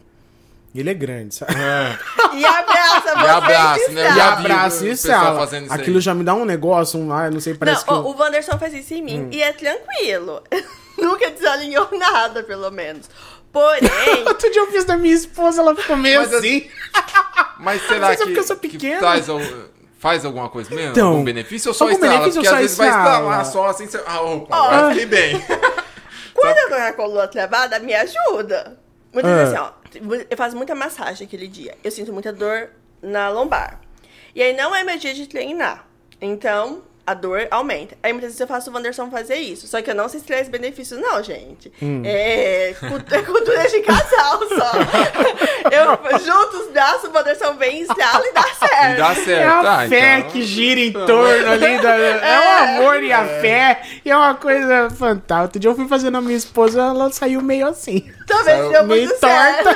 Ele é grande, sabe? E abraça você E abraça, né? E o e sala. aí. Aquilo já me dá um negócio, um, ah, não sei, parece Não, que. ó, eu- o Wanderson faz isso em mim Hum. e é tranquilo. *laughs* Nunca desalinhou nada, pelo menos. Porém, *laughs* Outro dia eu fiz da minha esposa, ela ficou meio Mas assim. *laughs* Mas será Mas é que, porque eu sou que traz faz alguma coisa mesmo? Então, algum benefício ou só estrala? benefício ou Porque às só vezes vai estrala? estralar só assim. Você... Ah, opa, agora fiquei bem. quando eu tô com a coluna travada, me ajuda. Muitas Ah. vezes, assim, ó, eu faço muita massagem aquele dia. Eu sinto muita dor na lombar. E aí não é meu dia de treinar. Então, a dor aumenta. Aí muitas vezes eu faço o Wanderson fazer isso. Só que eu não sei se traz benefícios, não, gente. Hum. É, é cultura de casal só. *laughs* eu junto os braços, o Wanderson vem, estrala e dá certo. E dá É certo. a Ah, fé então- que gira em torno ali. Da... *laughs* É o amor e a fé. E é uma coisa fantástica. Outro dia eu fui fazer na minha esposa, ela saiu meio assim. Talvez Saiu deu meio muito certo.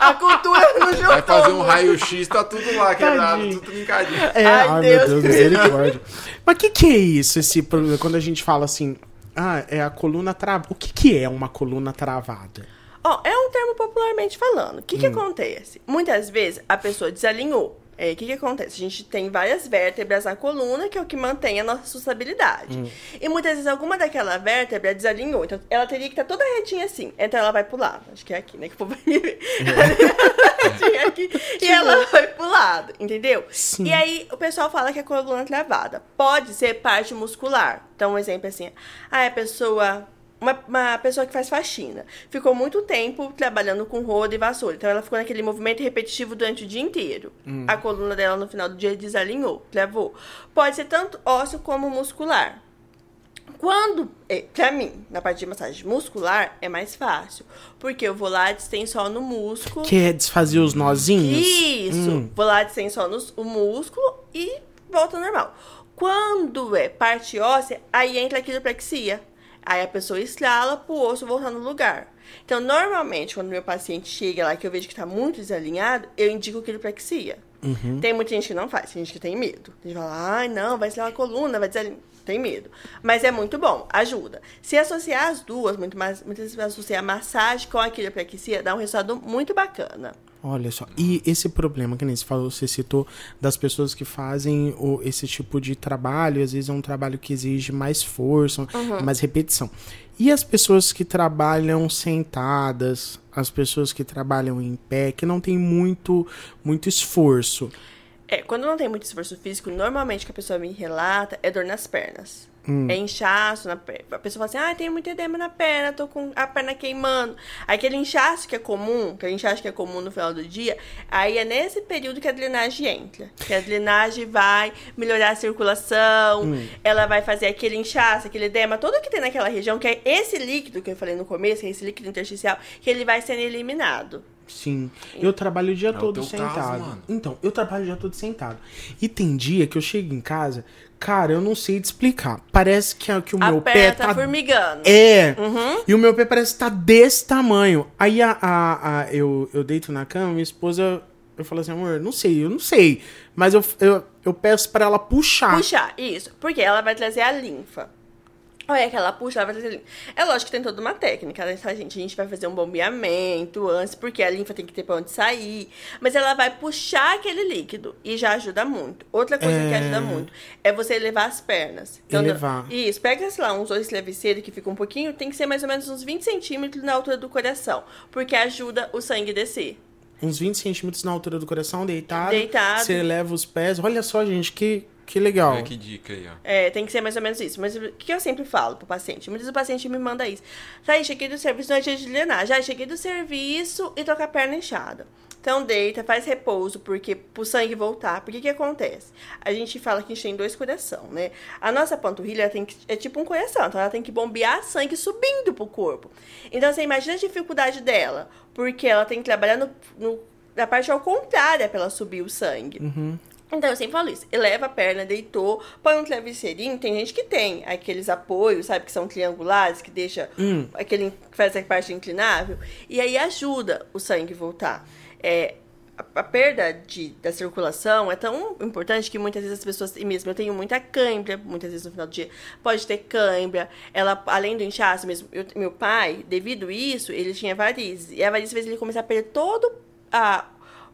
A cultura não juntou. Vai fazer um raio-x, tá tudo lá quebrado, Tadinho. tudo trincadinho. É, Ai, ai, Deus. meu Deus, misericórdia. *laughs* Mas o que, que é isso, esse problema? Quando a gente fala assim, ah, é a coluna travada. O que, que é uma coluna travada? Ó, é um termo popularmente falando. O que, Hum. que acontece? Muitas vezes a pessoa desalinhou. É, O que, que acontece? A gente tem várias vértebras na coluna, que é o que mantém a nossa sustentabilidade. Hum. E muitas vezes alguma daquela vértebra desalinhou. Então ela teria que estar toda retinha assim. Então ela vai pro lado. Acho que é aqui, né? Que o povo vai me ver. retinha *laughs* aqui. E ela vai entendeu? Sim. E aí o pessoal fala que é coluna travada. Pode ser parte muscular. Então, um exemplo assim. Ah, a pessoa uma, uma pessoa que faz faxina. Ficou muito tempo trabalhando com roda e vassoura. Então ela ficou naquele movimento repetitivo durante o dia inteiro. A coluna dela no final do dia desalinhou, travou. Pode ser tanto ósseo como muscular. Quando, é, pra mim, na parte de massagem muscular, é mais fácil. Porque eu vou lá, distendo só no músculo. Que é desfazer os nozinhos? Isso. Hum. Vou lá, distendo só no, o músculo e volta ao normal. Quando é parte óssea, aí entra a quiropraxia. Aí a pessoa estrala pro osso voltar no lugar. Então, normalmente, quando meu paciente chega lá que eu vejo que tá muito desalinhado, eu indico quiropraxia. Uhum. Tem muita gente que não faz, tem gente que tem medo. A gente fala, ai, não, vai ser uma coluna, vai desalinhar. Tem medo. Mas é muito bom, ajuda. Se associar as duas, muito mais, muitas vezes associar a massagem com a quiropraxia, dá um resultado muito bacana. Olha só. E esse problema que nem você falou, você citou das pessoas que fazem o, esse tipo de trabalho, às vezes é um trabalho que exige mais força, mais repetição. E as pessoas que trabalham sentadas, as pessoas que trabalham em pé, que não tem muito muito esforço. É, quando não tem muito esforço físico, normalmente o que a pessoa me relata é dor nas pernas. É inchaço na perna. A pessoa fala assim, ah, tenho muito edema na perna, tô com a perna queimando. Aquele inchaço que é comum, aquele inchaço que é comum no final do dia, aí é nesse período que a drenagem entra. Que a drenagem vai melhorar a circulação, ela vai fazer aquele inchaço, aquele edema, tudo que tem naquela região, que é esse líquido que eu falei no começo, que é esse líquido intersticial, que ele vai sendo eliminado. Sim. Eu trabalho o dia o todo teu sentado. caso, mano. então, eu trabalho o dia todo sentado. E tem dia que eu chego em casa, cara, eu não sei te explicar. Parece que, que o A meu perna pé tá tá formigando. É. Uhum. E o meu pé parece que tá desse tamanho. Aí a, a, a- eu, eu deito na cama, minha esposa. Eu falo assim, amor, não sei, eu não sei. Mas eu, eu, eu peço pra ela puxar. Puxar, isso. Porque ela vai trazer a linfa. Olha que ela puxa, ela vai trazer linfa. É lógico que tem toda uma técnica, né, tá, gente? A gente vai fazer um bombeamento antes, porque a linfa tem que ter pra onde sair. Mas ela vai puxar aquele líquido e já ajuda muito. Outra coisa que É. ajuda muito é você elevar as pernas. Elevar. Isso, pega, sei lá, uns dois travesseiros que ficam um pouquinho, tem que ser mais ou menos uns 20 centímetros na altura do coração. Porque ajuda o sangue a descer. Uns 20 centímetros na altura do coração, deitado. Deitado. Você eleva os pés. Olha só, gente, que, que legal. Olha que dica aí, ó. É, tem que ser mais ou menos isso. Mas o que eu sempre falo pro paciente? Muitas vezes o paciente me manda isso. Tá aí, cheguei do serviço, não é dia de drenar. Já cheguei do serviço e tô com a perna inchada. Então deita, faz repouso, porque pro sangue voltar. Porque que acontece? A gente fala que a gente tem dois coração, né? A nossa panturrilha tem que, é tipo um coração, então ela tem que bombear sangue subindo pro corpo. Então você imagina a dificuldade dela, porque ela tem que trabalhar no, no- na parte ao contrário pra ela subir o sangue. Então eu sempre falo isso. Eleva a perna, deitou, põe um travesseirinho. Tem gente que tem aqueles apoios, sabe, que são triangulares, que deixa aquele que faz a parte inclinável. E aí ajuda o sangue voltar. É, a, a perda de, da circulação é tão importante que muitas vezes as pessoas, e mesmo eu tenho muita cãibra, muitas vezes no final do dia, pode ter cãibra. Ela, além do inchaço mesmo, eu- meu pai, devido a isso, ele tinha varizes. E a varize fez ele começar a perder todo a,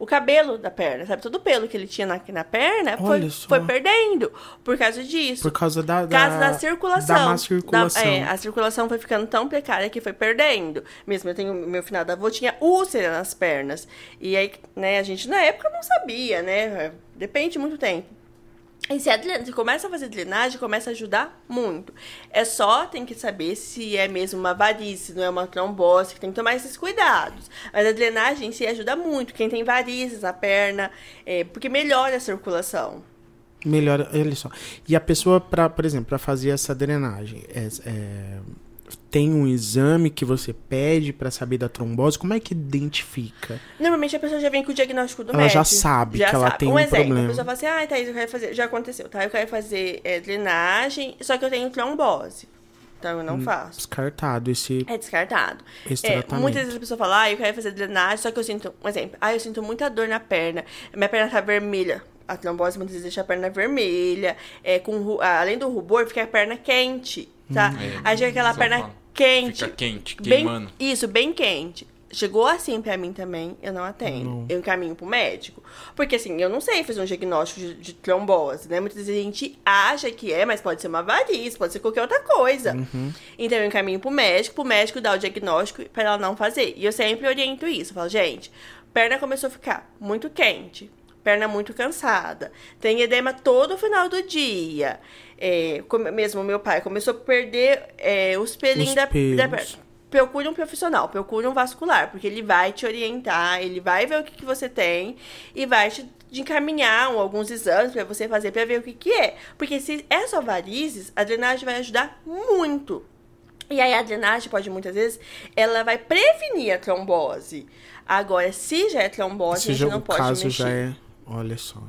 o cabelo da perna, sabe? Todo o pelo que ele tinha na, na perna foi, foi perdendo por causa disso. Por causa da, Por causa da, da circulação. Da má circulação. Da- é, a circulação foi ficando tão precária que foi perdendo. Mesmo eu tenho, meu final da avó tinha úlcera nas pernas. E aí, né, a gente na época não sabia, né? Depende de muito tempo. E se se começa a fazer drenagem, começa a ajudar muito. É só, tem que saber se é mesmo uma varize, se não é uma trombose, que tem que tomar esses cuidados. Mas a drenagem em si ajuda muito. Quem tem varizes na perna, é, porque melhora a circulação. Melhor, olha só. E a pessoa, pra, por exemplo, para fazer essa drenagem, é- é, tem um exame que você pede pra saber da trombose? Como é que identifica? Normalmente a pessoa já vem com o diagnóstico do Ela médico. já sabe que ela tem um exemplo, problema. A pessoa fala assim, ah, Thaís, eu quero fazer... Já aconteceu, tá? Eu quero fazer é, drenagem, só que eu tenho trombose. Então eu não Hum. faço. Descartado esse, É descartado. esse É, tratamento. muitas vezes a pessoa fala, ah, eu quero fazer drenagem, só que eu sinto, um exemplo, ah, eu sinto muita dor na perna, minha perna tá vermelha. A trombose muitas vezes deixa a perna vermelha, é, com, além do rubor, fica a perna quente, tá? É, Aí aquela perna fala. quente. Fica quente, bem, queimando. Isso, bem quente. Chegou assim pra mim também, eu não atendo. Eu encaminho pro médico. Porque assim, eu não sei fazer um diagnóstico de, de trombose, né? Muitas vezes a gente acha que é, mas pode ser uma variz, pode ser qualquer outra coisa. Então eu encaminho pro médico, pro médico dar o diagnóstico pra ela não fazer. E eu sempre oriento isso. Eu falo, gente, perna começou a ficar muito quente, perna muito cansada, tem edema todo final do dia. É, como- mesmo meu pai começou a perder é, os pelinhos Os da, da procure um profissional, procure um vascular, porque ele vai te orientar, ele vai ver o que, que você tem e vai te encaminhar alguns exames para você fazer para ver o que, que é. Porque se é só varizes, a drenagem vai ajudar muito. E aí a drenagem pode muitas vezes, ela vai prevenir a trombose. Agora, se já é trombose, Se a já, gente não o pode caso mexer. já é. Olha só.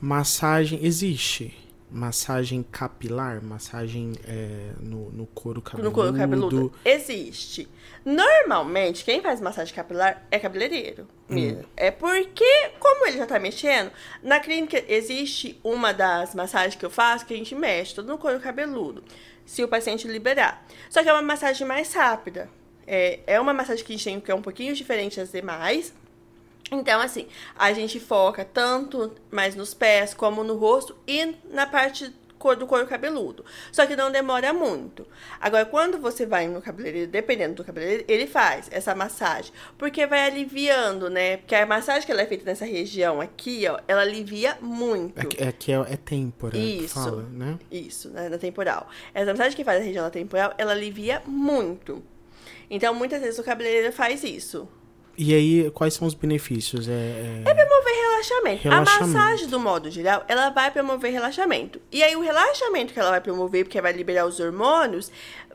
Massagem existe. Massagem capilar, massagem é, no, no couro cabeludo. No couro cabeludo. Existe. Normalmente, quem faz massagem capilar é cabeleireiro. mesmo. É porque, como ele já tá mexendo, na clínica existe uma das massagens que eu faço que a gente mexe todo no couro cabeludo. Se o paciente liberar. Só que é uma massagem mais rápida. É, é uma massagem que a gente tem que é um pouquinho diferente das demais. Então, assim, a gente foca tanto mais nos pés como no rosto e na parte do couro cabeludo. Só que não demora muito. Agora, quando você vai no cabeleireiro, dependendo do cabeleireiro, ele faz essa massagem. Porque vai aliviando, né? Porque a massagem que ela é feita nessa região aqui, ó, ela alivia muito. É, que- é que é, é têmpora, Isso. fala, né? Isso, né, na temporal. Essa massagem que faz a região da temporal, ela alivia muito. Então, muitas vezes o cabeleireiro faz isso. E aí, quais são os benefícios? É, é- promover relaxamento. Relaxamento. A massagem, do modo geral, ela vai promover relaxamento. E aí, o relaxamento que ela vai promover, porque vai liberar os hormônios,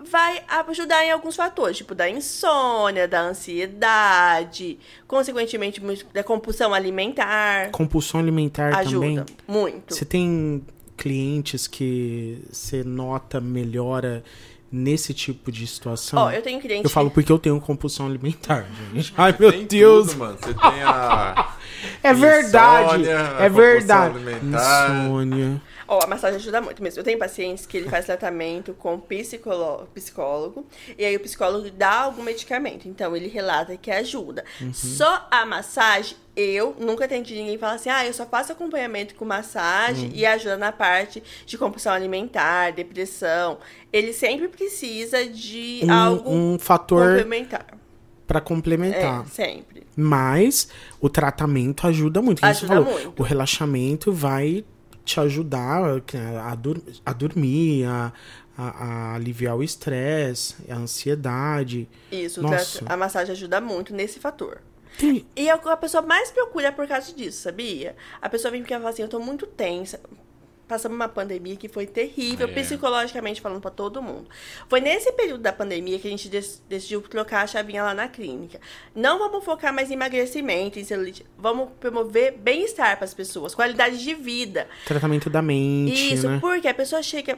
vai ajudar em alguns fatores, tipo da insônia, da ansiedade, consequentemente, da compulsão alimentar. compulsão alimentar Ajuda também? muito. Você tem clientes que você nota melhora nesse tipo de situação? Ó, eu tenho cliente. Eu falo porque eu tenho compulsão alimentar, *laughs* gente. Ai, meu Tem Deus. tudo, mano. Você tem a. *laughs* É verdade. Insônia, é verdade. alimentar. Insônia. Ó, a massagem ajuda muito mesmo. Eu tenho pacientes que ele faz tratamento com psicólogo, psicólogo e aí o psicólogo dá algum medicamento. Então ele relata que ajuda. Só a massagem, eu nunca atendi ninguém falar assim: ah, eu só faço acompanhamento com massagem e ajuda na parte de compulsão alimentar, depressão. Ele sempre precisa de algo Um, um fator complementar. pra complementar. É, sempre. Mas o tratamento ajuda muito. como você Ajuda falou. muito. O relaxamento vai te ajudar a, dur- a dormir, a, a- a aliviar o estresse, a ansiedade. Isso, Nossa. a massagem ajuda muito nesse fator. Tem- E é que a pessoa mais procura é por causa disso, sabia? A pessoa vem porque ela fala assim, eu tô muito tensa. Passamos uma pandemia que foi terrível, É. psicologicamente falando pra todo mundo. Foi nesse período da pandemia que a gente dec- decidiu trocar a chavinha lá na clínica. Não vamos focar mais em emagrecimento, em celulite. Vamos promover bem-estar para as pessoas, qualidade de vida. Tratamento da mente, Isso, né? porque a pessoa chega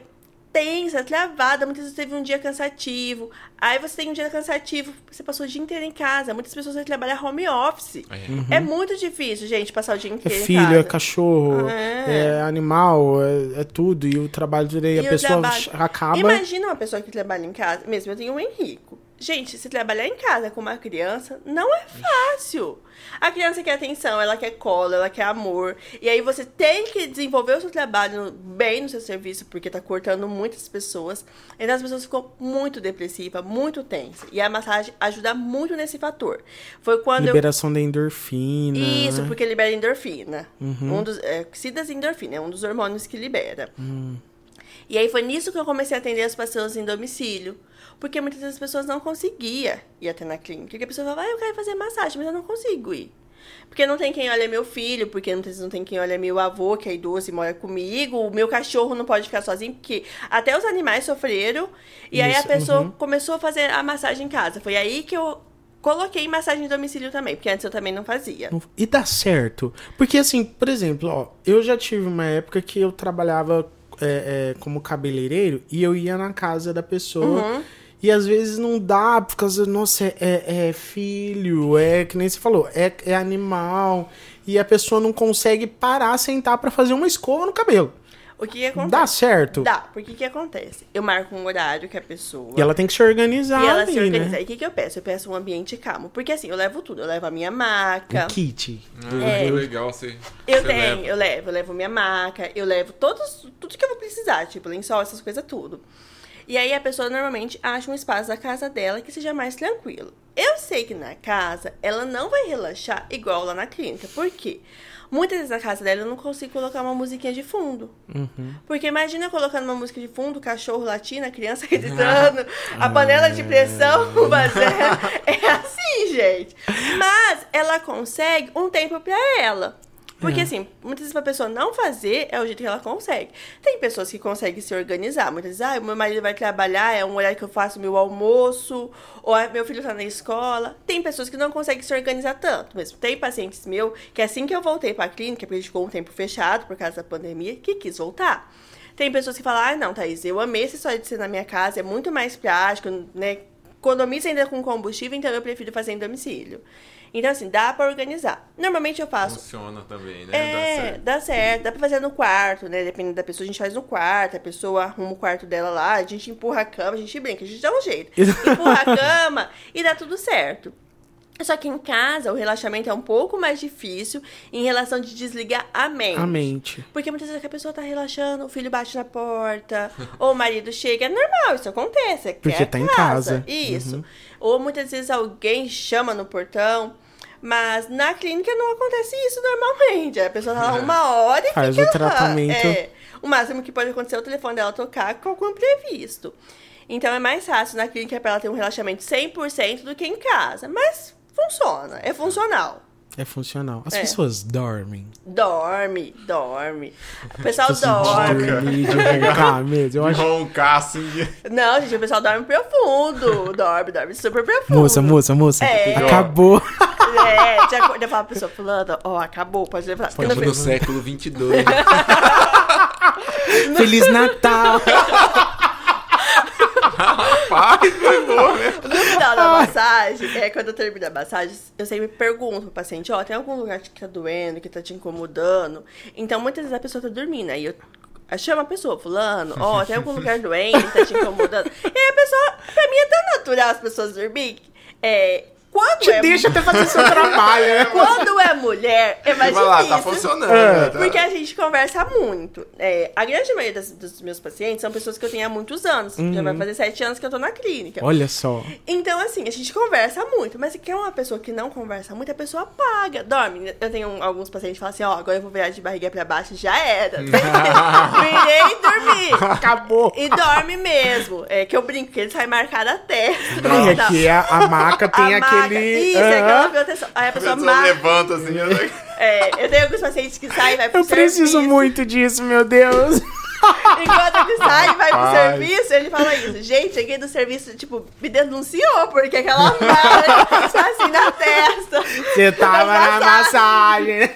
tensa, travada, muitas vezes teve um dia cansativo. Aí você tem um dia cansativo, você passou o dia inteiro em casa. Muitas pessoas vão trabalhar home office. É. É muito difícil, gente, passar o dia É inteiro em filho, casa. é cachorro, É. é, animal, é, é tudo. E o trabalho dele, E a pessoa trabalho- acaba. Imagina uma pessoa que trabalha em casa. Mesmo eu tenho um Henrico. Gente, se trabalhar em casa com uma criança não é fácil. A criança quer atenção, ela quer colo, ela quer amor. E aí você tem que desenvolver o seu trabalho bem no seu serviço, porque tá cortando muitas pessoas. Então as pessoas ficam muito depressivas, muito tensas. E a massagem ajuda muito nesse fator. Foi quando eu Liberação da endorfina. isso, né? porque libera endorfina. Um dos, é, oxidas endorfina, é um dos hormônios que libera. E aí foi nisso que eu comecei a atender as pessoas em domicílio. Porque muitas vezes as pessoas não conseguiam ir até na clínica. Porque a pessoa fala, ah, eu quero fazer massagem, mas eu não consigo ir. Porque não tem quem olha meu filho, porque não tem quem olha meu avô, que é idoso e mora comigo. O meu cachorro não pode ficar sozinho, porque até os animais sofreram. E aí a Isso, pessoa uhum. começou a fazer a massagem em casa. Foi aí que eu coloquei massagem em domicílio também, porque antes eu também não fazia. E dá certo. Porque, assim, por exemplo, ó, eu já tive uma época que eu trabalhava é, é, como cabeleireiro e eu ia na casa da pessoa. Uhum. E às vezes não dá, por causa, nossa, é, é- é filho, é que nem você falou, é, é animal. E a pessoa não consegue parar, sentar pra fazer uma escova no cabelo. O que, que acontece? Dá certo? Dá, porque o que acontece? Eu marco um horário que a pessoa. E ela tem que se organizar e ela ali, se organiza. né? E o que, que eu peço? Eu peço um ambiente calmo. Porque assim, eu levo tudo. Eu levo a minha maca. Um kit. Ah, É. que legal você. Eu você tenho, leva. eu levo, eu levo minha maca, eu levo todos, tudo que eu vou precisar, tipo lençol, essas coisas tudo. E aí a pessoa normalmente acha um espaço da casa dela que seja mais tranquilo. Eu sei que na casa ela não vai relaxar igual lá na clínica. Por quê? Muitas vezes na casa dela eu não consigo colocar uma musiquinha de fundo. Porque imagina eu colocando uma música de fundo, o cachorro latindo, a criança *laughs* gritando, *laughs* a panela de pressão, *laughs* mas é, é assim, gente. Mas ela consegue um tempo pra ela. Porque, É. assim, muitas vezes pra pessoa não fazer, é o jeito que ela consegue. Tem pessoas que conseguem se organizar. Muitas vezes, ah, meu marido vai trabalhar, é um horário que eu faço meu almoço, ou ah, meu filho tá na escola. Tem pessoas que não conseguem se organizar tanto mesmo. Tem pacientes meus que assim que eu voltei pra clínica, porque a gente ficou um tempo fechado por causa da pandemia, que quis voltar. Tem pessoas que falam, ah, não, Thaís, eu amei essa história de ser na minha casa, é muito mais prático, né? Economiza ainda com combustível, então eu prefiro fazer em domicílio. Então, assim, dá pra organizar. Normalmente eu faço Funciona também, né? é, Dá certo. dá certo. Dá pra fazer no quarto, né? Dependendo da pessoa, a gente faz no quarto. A pessoa arruma o quarto dela lá, a gente empurra a cama, a gente brinca, a gente dá um jeito. *laughs* Empurra a cama e dá tudo certo. Só que em casa, o relaxamento é um pouco mais difícil em relação de desligar a mente. A mente. Porque muitas vezes a pessoa tá relaxando, o filho bate na porta, ou o marido chega. É normal, isso acontece. é que Porque é tá em casa. Isso. Uhum. Ou muitas vezes alguém chama no portão. Mas na clínica não acontece isso normalmente. A pessoa tá lá uma hora e Faz fica o tratamento. Lá. É. O máximo que pode acontecer é o telefone dela tocar com algum imprevisto. Então é mais fácil na clínica pra ela ter um relaxamento 100% do que em casa. Mas funciona, é funcional. É funcional. As É. pessoas dormem. Dorme, dorme. O pessoal dorme. De dormir, de roncar *laughs* mesmo. Eu acho. Roncar assim. Não, gente, o pessoal dorme profundo. Dorme, dorme super profundo. Moça, moça, moça. É. Acabou. É, já acorda e fala pra pessoa, fulano, ó, acabou, pode levar. Estamos no século 22. *laughs* Feliz Natal. *laughs* Rapaz? No final da massagem, é, quando eu termino a massagem, eu sempre pergunto pro paciente, ó, tem algum lugar que tá doendo, que tá te incomodando? Então, muitas vezes a pessoa tá dormindo, aí eu chamo a pessoa, fulano, ó, tem algum lugar doente, que tá te incomodando? *laughs* E aí a pessoa, pra mim é tão natural as pessoas dormirem, é, quando Te é... deixa até fazer seu trabalho, né? *laughs* Quando é mulher, é mais Vai lá, difícil. tá funcionando. É. né? Tá- Porque a gente conversa muito. É, a grande maioria das- dos meus pacientes são pessoas que eu tenho há muitos anos. Já vai fazer sete anos que eu tô na clínica. Olha só. Então, assim, a gente conversa muito. Mas se quer uma pessoa que não conversa muito, a pessoa apaga, dorme. Eu tenho alguns pacientes que falam assim, ó, agora eu vou virar de barriga pra baixo, já era. *laughs* Virei e dormi. Acabou. E dorme mesmo. É que eu brinco que ele sai marcado a testa. Ai, e tal. aqui a, a maca tem A maca- Isso, é aquela proteção. Aí a A pessoa pessoa marca. levanta assim. eu- É, eu tenho alguns pacientes que saem e vai pro Eu preciso serviço. muito disso, meu Deus. *laughs* Enquanto ele sai e vai pro serviço, ele fala isso. Gente, cheguei do serviço, tipo, me denunciou, porque aquela marca tá assim na testa. Você tava na massagem.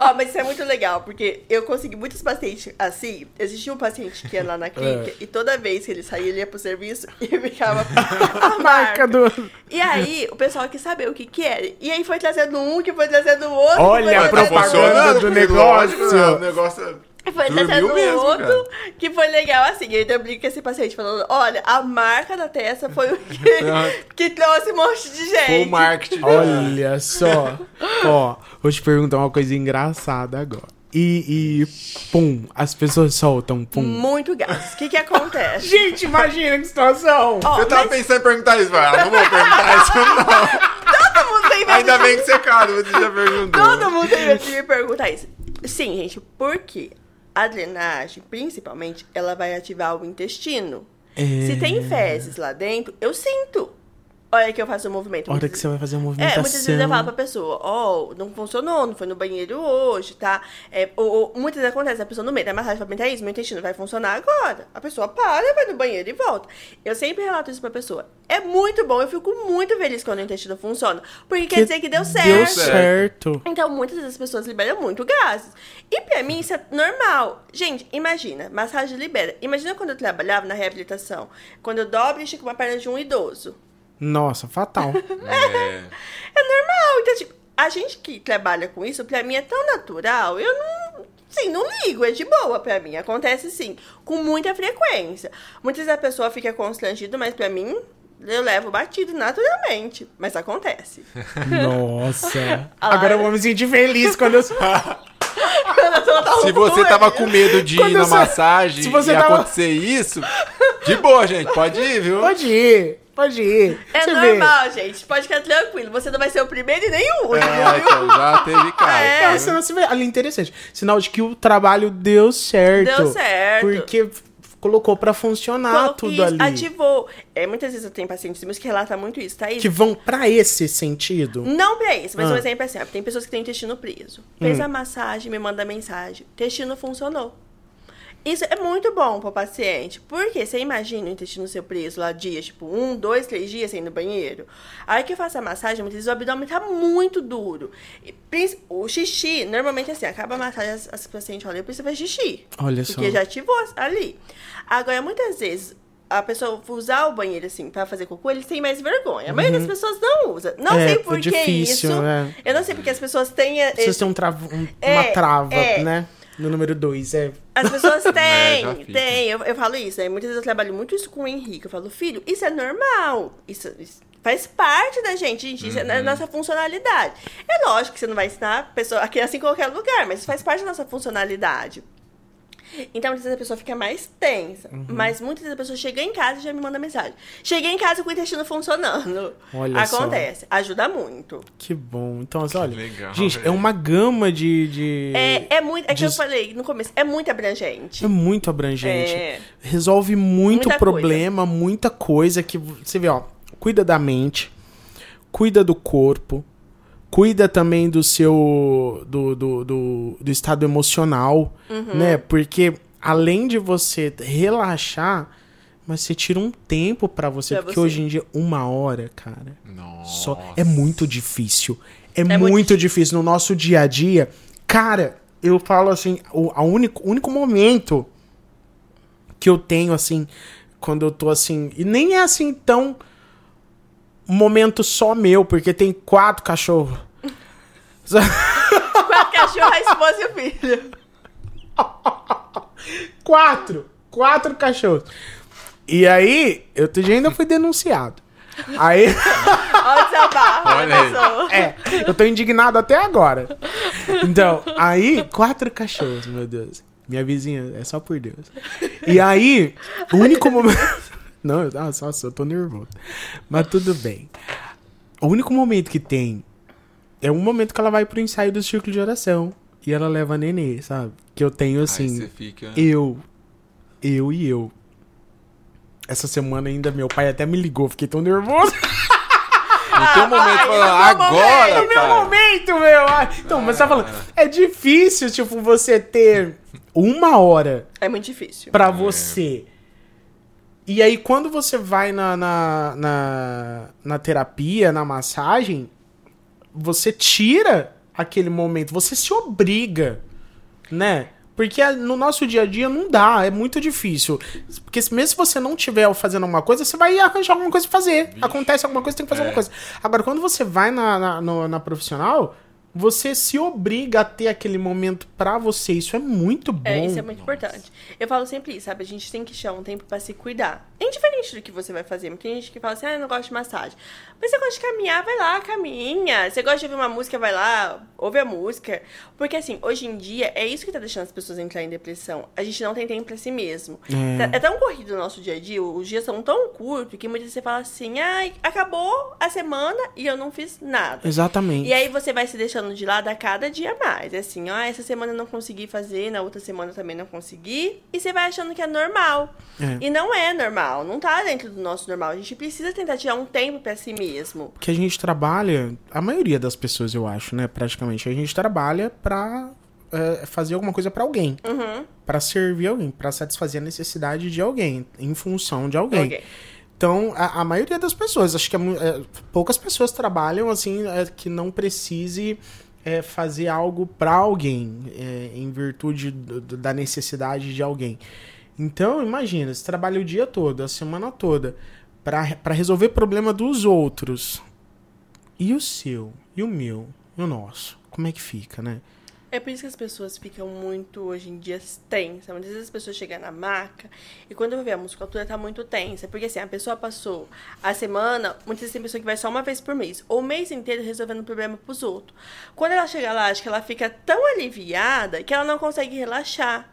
Ó, mas isso é muito legal, porque eu consegui muitos pacientes assim. Existia um paciente que ia lá na clínica É. e toda vez que ele saía, ele ia pro serviço *laughs* e ficava *laughs* a Marca do. E aí, o pessoal quis saber o que que era. E aí foi trazendo um, que foi trazendo o outro. Olha a propaganda do negócio. né? O negócio Foi dormiu trazendo mesmo, outro cara. que foi legal assim. Eu ainda brinco com esse paciente falando: olha, a marca da testa foi o que, *laughs* que trouxe um monte de gente. Full marketing. Olha só. Ó, vou te perguntar uma coisa engraçada agora. E, e pum, as pessoas soltam pum. Muito gás. O que que acontece? *laughs* Gente, imagina que situação. Ó, Eu tava mas pensando em perguntar isso, mas não vou perguntar isso, não. todo mundo tem medo Ainda bem que você, cara, você já perguntou. Todo mundo tem medo de me perguntar isso. Sim, gente, porque a drenagem, principalmente, ela vai ativar o intestino. É. Se tem fezes lá dentro, eu sinto. Olha que eu faço o movimento. A hora que você vai fazer uma É, movimentação. muitas vezes eu falo pra pessoa, ó, não funcionou, não foi no banheiro hoje, tá? É, ou, ou, muitas vezes acontece, a pessoa no meio da massagem fala, "Tá isso, meu intestino vai funcionar agora. A pessoa para, vai no banheiro e volta. Eu sempre relato isso pra pessoa. É muito bom, eu fico muito feliz quando o intestino funciona, porque quer dizer que deu certo. Deu certo. Então, muitas vezes as pessoas liberam muito gases. E pra mim, isso é normal. Gente, imagina, massagem libera. Imagina quando eu trabalhava na reabilitação, quando eu dobro e estico uma perna de um idoso. Nossa, fatal. *laughs* É. É normal. Então, tipo, a gente que trabalha com isso, pra mim é tão natural, eu não. Sim, não ligo, é de boa pra mim. Acontece sim, com muita frequência. Muitas vezes a pessoa fica constrangida, mas pra mim, eu levo batido naturalmente. Mas acontece. *laughs* Nossa. *laughs* Ah, Agora eu vou me sentir feliz quando eu. Se você tava com medo de Quando ir na massagem se você e tava- acontecer isso, de boa, gente, pode ir, viu? Pode ir, pode ir. É vê. normal, gente. Pode ficar tranquilo. Você não vai ser o primeiro e nem o último, É, então, já teve *laughs* cara. É. É, senão você vê. Ali, interessante. Sinal de que o trabalho deu certo. Deu certo. Porque colocou pra funcionar tudo isso, ali. Ativou. É, muitas vezes eu tenho pacientes meus que relatam muito isso, tá? Que vão pra esse sentido. Não pra isso, mas Ah. um exemplo é assim, tem pessoas que têm intestino preso. Hum. Fez a massagem, me manda mensagem. Intestino funcionou. Isso é muito bom pro paciente. Porque você imagina o intestino seu preso lá dias, tipo, um, dois, três dias sem ir no banheiro. Aí que eu faço a massagem, muitas vezes o abdômen tá muito duro. E, o xixi, normalmente assim, acaba a massagem, as, as pacientes olham, eu preciso fazer xixi. Olha só. Porque já ativou ali. Agora, muitas vezes, a pessoa usar o banheiro, assim, pra fazer cocô, eles têm mais vergonha. A maioria das pessoas não usa. Não Uhum. É, sei é por que difícil, isso. é. Eu não sei porque as pessoas têm... eh, Vocês têm um trava- um- É, uma trava, é. né? No número 2, é. As pessoas *laughs* É, têm, fica. têm. Eu, eu falo isso, né? Muitas vezes eu trabalho muito isso com o Henrique. Eu falo, filho, isso é normal. Isso, isso faz parte da gente, gente. Isso é Uhum. da nossa funcionalidade. É lógico que você não vai ensinar a pessoa a criança em qualquer lugar, mas isso faz parte da nossa funcionalidade. Então, muitas vezes a pessoa fica mais tensa. Uhum. Mas muitas vezes a pessoa chega em casa e já me manda mensagem. Cheguei em casa com o intestino funcionando. Olha só. Acontece. Ajuda muito. Que bom. Então, assim, olha. legal, gente, é uma gama de. de... É, é muito. É que eu falei no começo, é muito abrangente. É muito abrangente. É. Resolve muito Muita problema, muita coisa que você vê, ó. Cuida da mente, cuida do corpo, cuida também do seu do, do, do, do estado emocional, Uhum. né? Porque além de você relaxar, mas você tira um tempo pra você, Pra porque você. hoje em dia uma hora, cara, Nossa. só é muito difícil. É, muito muito difícil no nosso dia a dia. Cara, eu falo assim, o a único, único momento que eu tenho assim, quando eu tô assim, e nem é assim tão momento só meu, porque tem quatro cachorros. *laughs* Quatro cachorros, a esposa e o filho. *laughs* quatro! Quatro cachorros. E aí, eu dia ainda fui denunciado. Aí, *laughs* Olha o desabafo Olha aí. é, eu tô indignado até agora. Então, aí, quatro cachorros, meu Deus. Minha vizinha, é só por Deus. E aí, o único momento. Não, eu- nossa, nossa, eu tô nervoso. Mas tudo bem. O único momento que tem é um momento que ela vai pro ensaio do círculo de oração. E ela leva a nenê, sabe? Que eu tenho Aí assim. você fica. Eu. Eu e eu. Essa semana ainda meu pai até me ligou, fiquei tão nervoso. *laughs* No teu momento, vai, falando, no meu agora, É meu momento, meu. Ah, Então, mas você tá falando, é difícil, tipo, você ter uma hora É muito difícil. pra você. E aí, quando você vai na, na, na, na terapia, na massagem, você tira aquele momento, você se obriga, né? Porque no nosso dia a dia não dá, é muito difícil. Porque mesmo se você não estiver fazendo alguma coisa, você vai arranjar alguma coisa pra fazer. Acontece alguma coisa, tem que fazer É. alguma coisa. Agora, quando você vai na, na, no- na profissional, você se obriga a ter aquele momento pra você. Isso é muito bom. É, isso é muito importante. Eu falo sempre isso, sabe? A gente tem que tirar um tempo pra se cuidar. Indiferente do que você vai fazer. Tem gente que fala assim, ah, eu não gosto de massagem. Mas você gosta de caminhar, vai lá, caminha. Você gosta de ouvir uma música, vai lá, ouve a música. Porque, assim, hoje em dia, é isso que tá deixando as pessoas entrar em depressão. A gente não tem tempo pra si mesmo. É. É, tão corrido o nosso dia a dia, os dias são tão curtos, que muitas vezes você fala assim, ai, acabou a semana e eu não fiz nada. Exatamente. E aí você vai se deixando de lado a cada dia mais. É assim, ó, essa semana eu não consegui fazer, na outra semana eu também não consegui. E você vai achando que é normal. É. E não é normal, não tá dentro do nosso normal. A gente precisa tentar tirar um tempo pra si mesmo. que a gente trabalha, a maioria das pessoas, eu acho, né, praticamente, a gente trabalha pra é, fazer alguma coisa pra alguém, Uhum. Pra servir alguém, pra satisfazer a necessidade de alguém, em função de alguém. Alguém. Então, a, a maioria das pessoas, acho que é é, poucas pessoas trabalham assim é, que não precise é, fazer algo pra alguém, é, em virtude do- do- da necessidade de alguém. Então, imagina, você trabalha o dia todo, a semana toda, pra resolver problema dos outros. E o seu? E o meu? E o nosso? Como é que fica, né? É por isso que as pessoas ficam muito, hoje em dia, tensas. Muitas vezes as pessoas chegam na maca e quando eu ver a musculatura tá muito tensa. Porque assim, a pessoa passou a semana, muitas vezes tem pessoa que vai só uma vez por mês, ou o mês inteiro resolvendo problema pros outros. Quando ela chega lá, acho que ela fica tão aliviada que ela não consegue relaxar.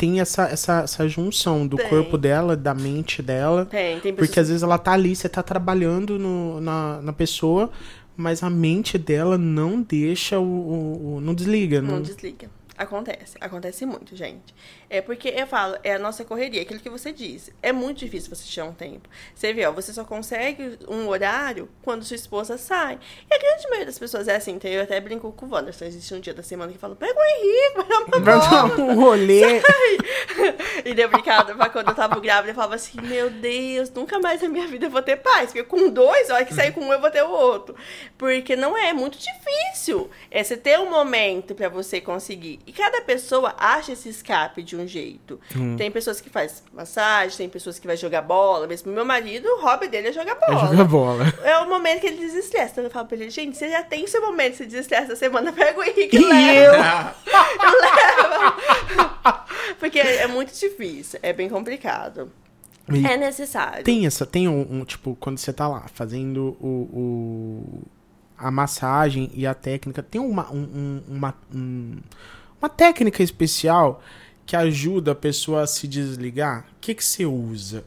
Tem essa, essa, essa junção do Tem. corpo dela, da mente dela. Tem, tem pessoas Porque às vezes ela tá ali, você tá trabalhando no, na, na pessoa, mas a mente dela não deixa o. o- o- não desliga. não Não, desliga. Acontece, acontece muito, gente. É porque eu falo, é a nossa correria, aquilo que você disse. É muito difícil você tirar um tempo. Você vê, ó, você só consegue um horário quando sua esposa sai. E a grande maioria das pessoas é assim, então eu até brinco com o Wanderson. Existe um dia da semana que fala, pega o Henrique, vai dar uma volta. um rolê. *laughs* e deu brincada pra quando eu tava grávida, eu falava assim, meu Deus, nunca mais na minha vida eu vou ter paz. Porque com dois, a hora que sair com um, eu vou ter o outro. Porque não é, é muito difícil. É você ter um momento pra você conseguir. E cada pessoa acha esse escape de um jeito. Tem pessoas que faz massagem, tem pessoas que vai jogar bola. Mesmo meu marido, o hobby dele é jogar bola. Joga bola. É o momento que ele desestressa. Então eu falo pra ele, gente, você já tem seu momento de se desestressa essa semana, *laughs* pega o Henrique E e leva. eu? *laughs* leva. Porque é muito difícil, é bem complicado. E É necessário. Tem essa, tem um, um, tipo, quando você tá lá fazendo o, o- a massagem e a técnica, tem uma, um- um- uma, um- uma técnica especial que ajuda a pessoa a se desligar? O que que você usa?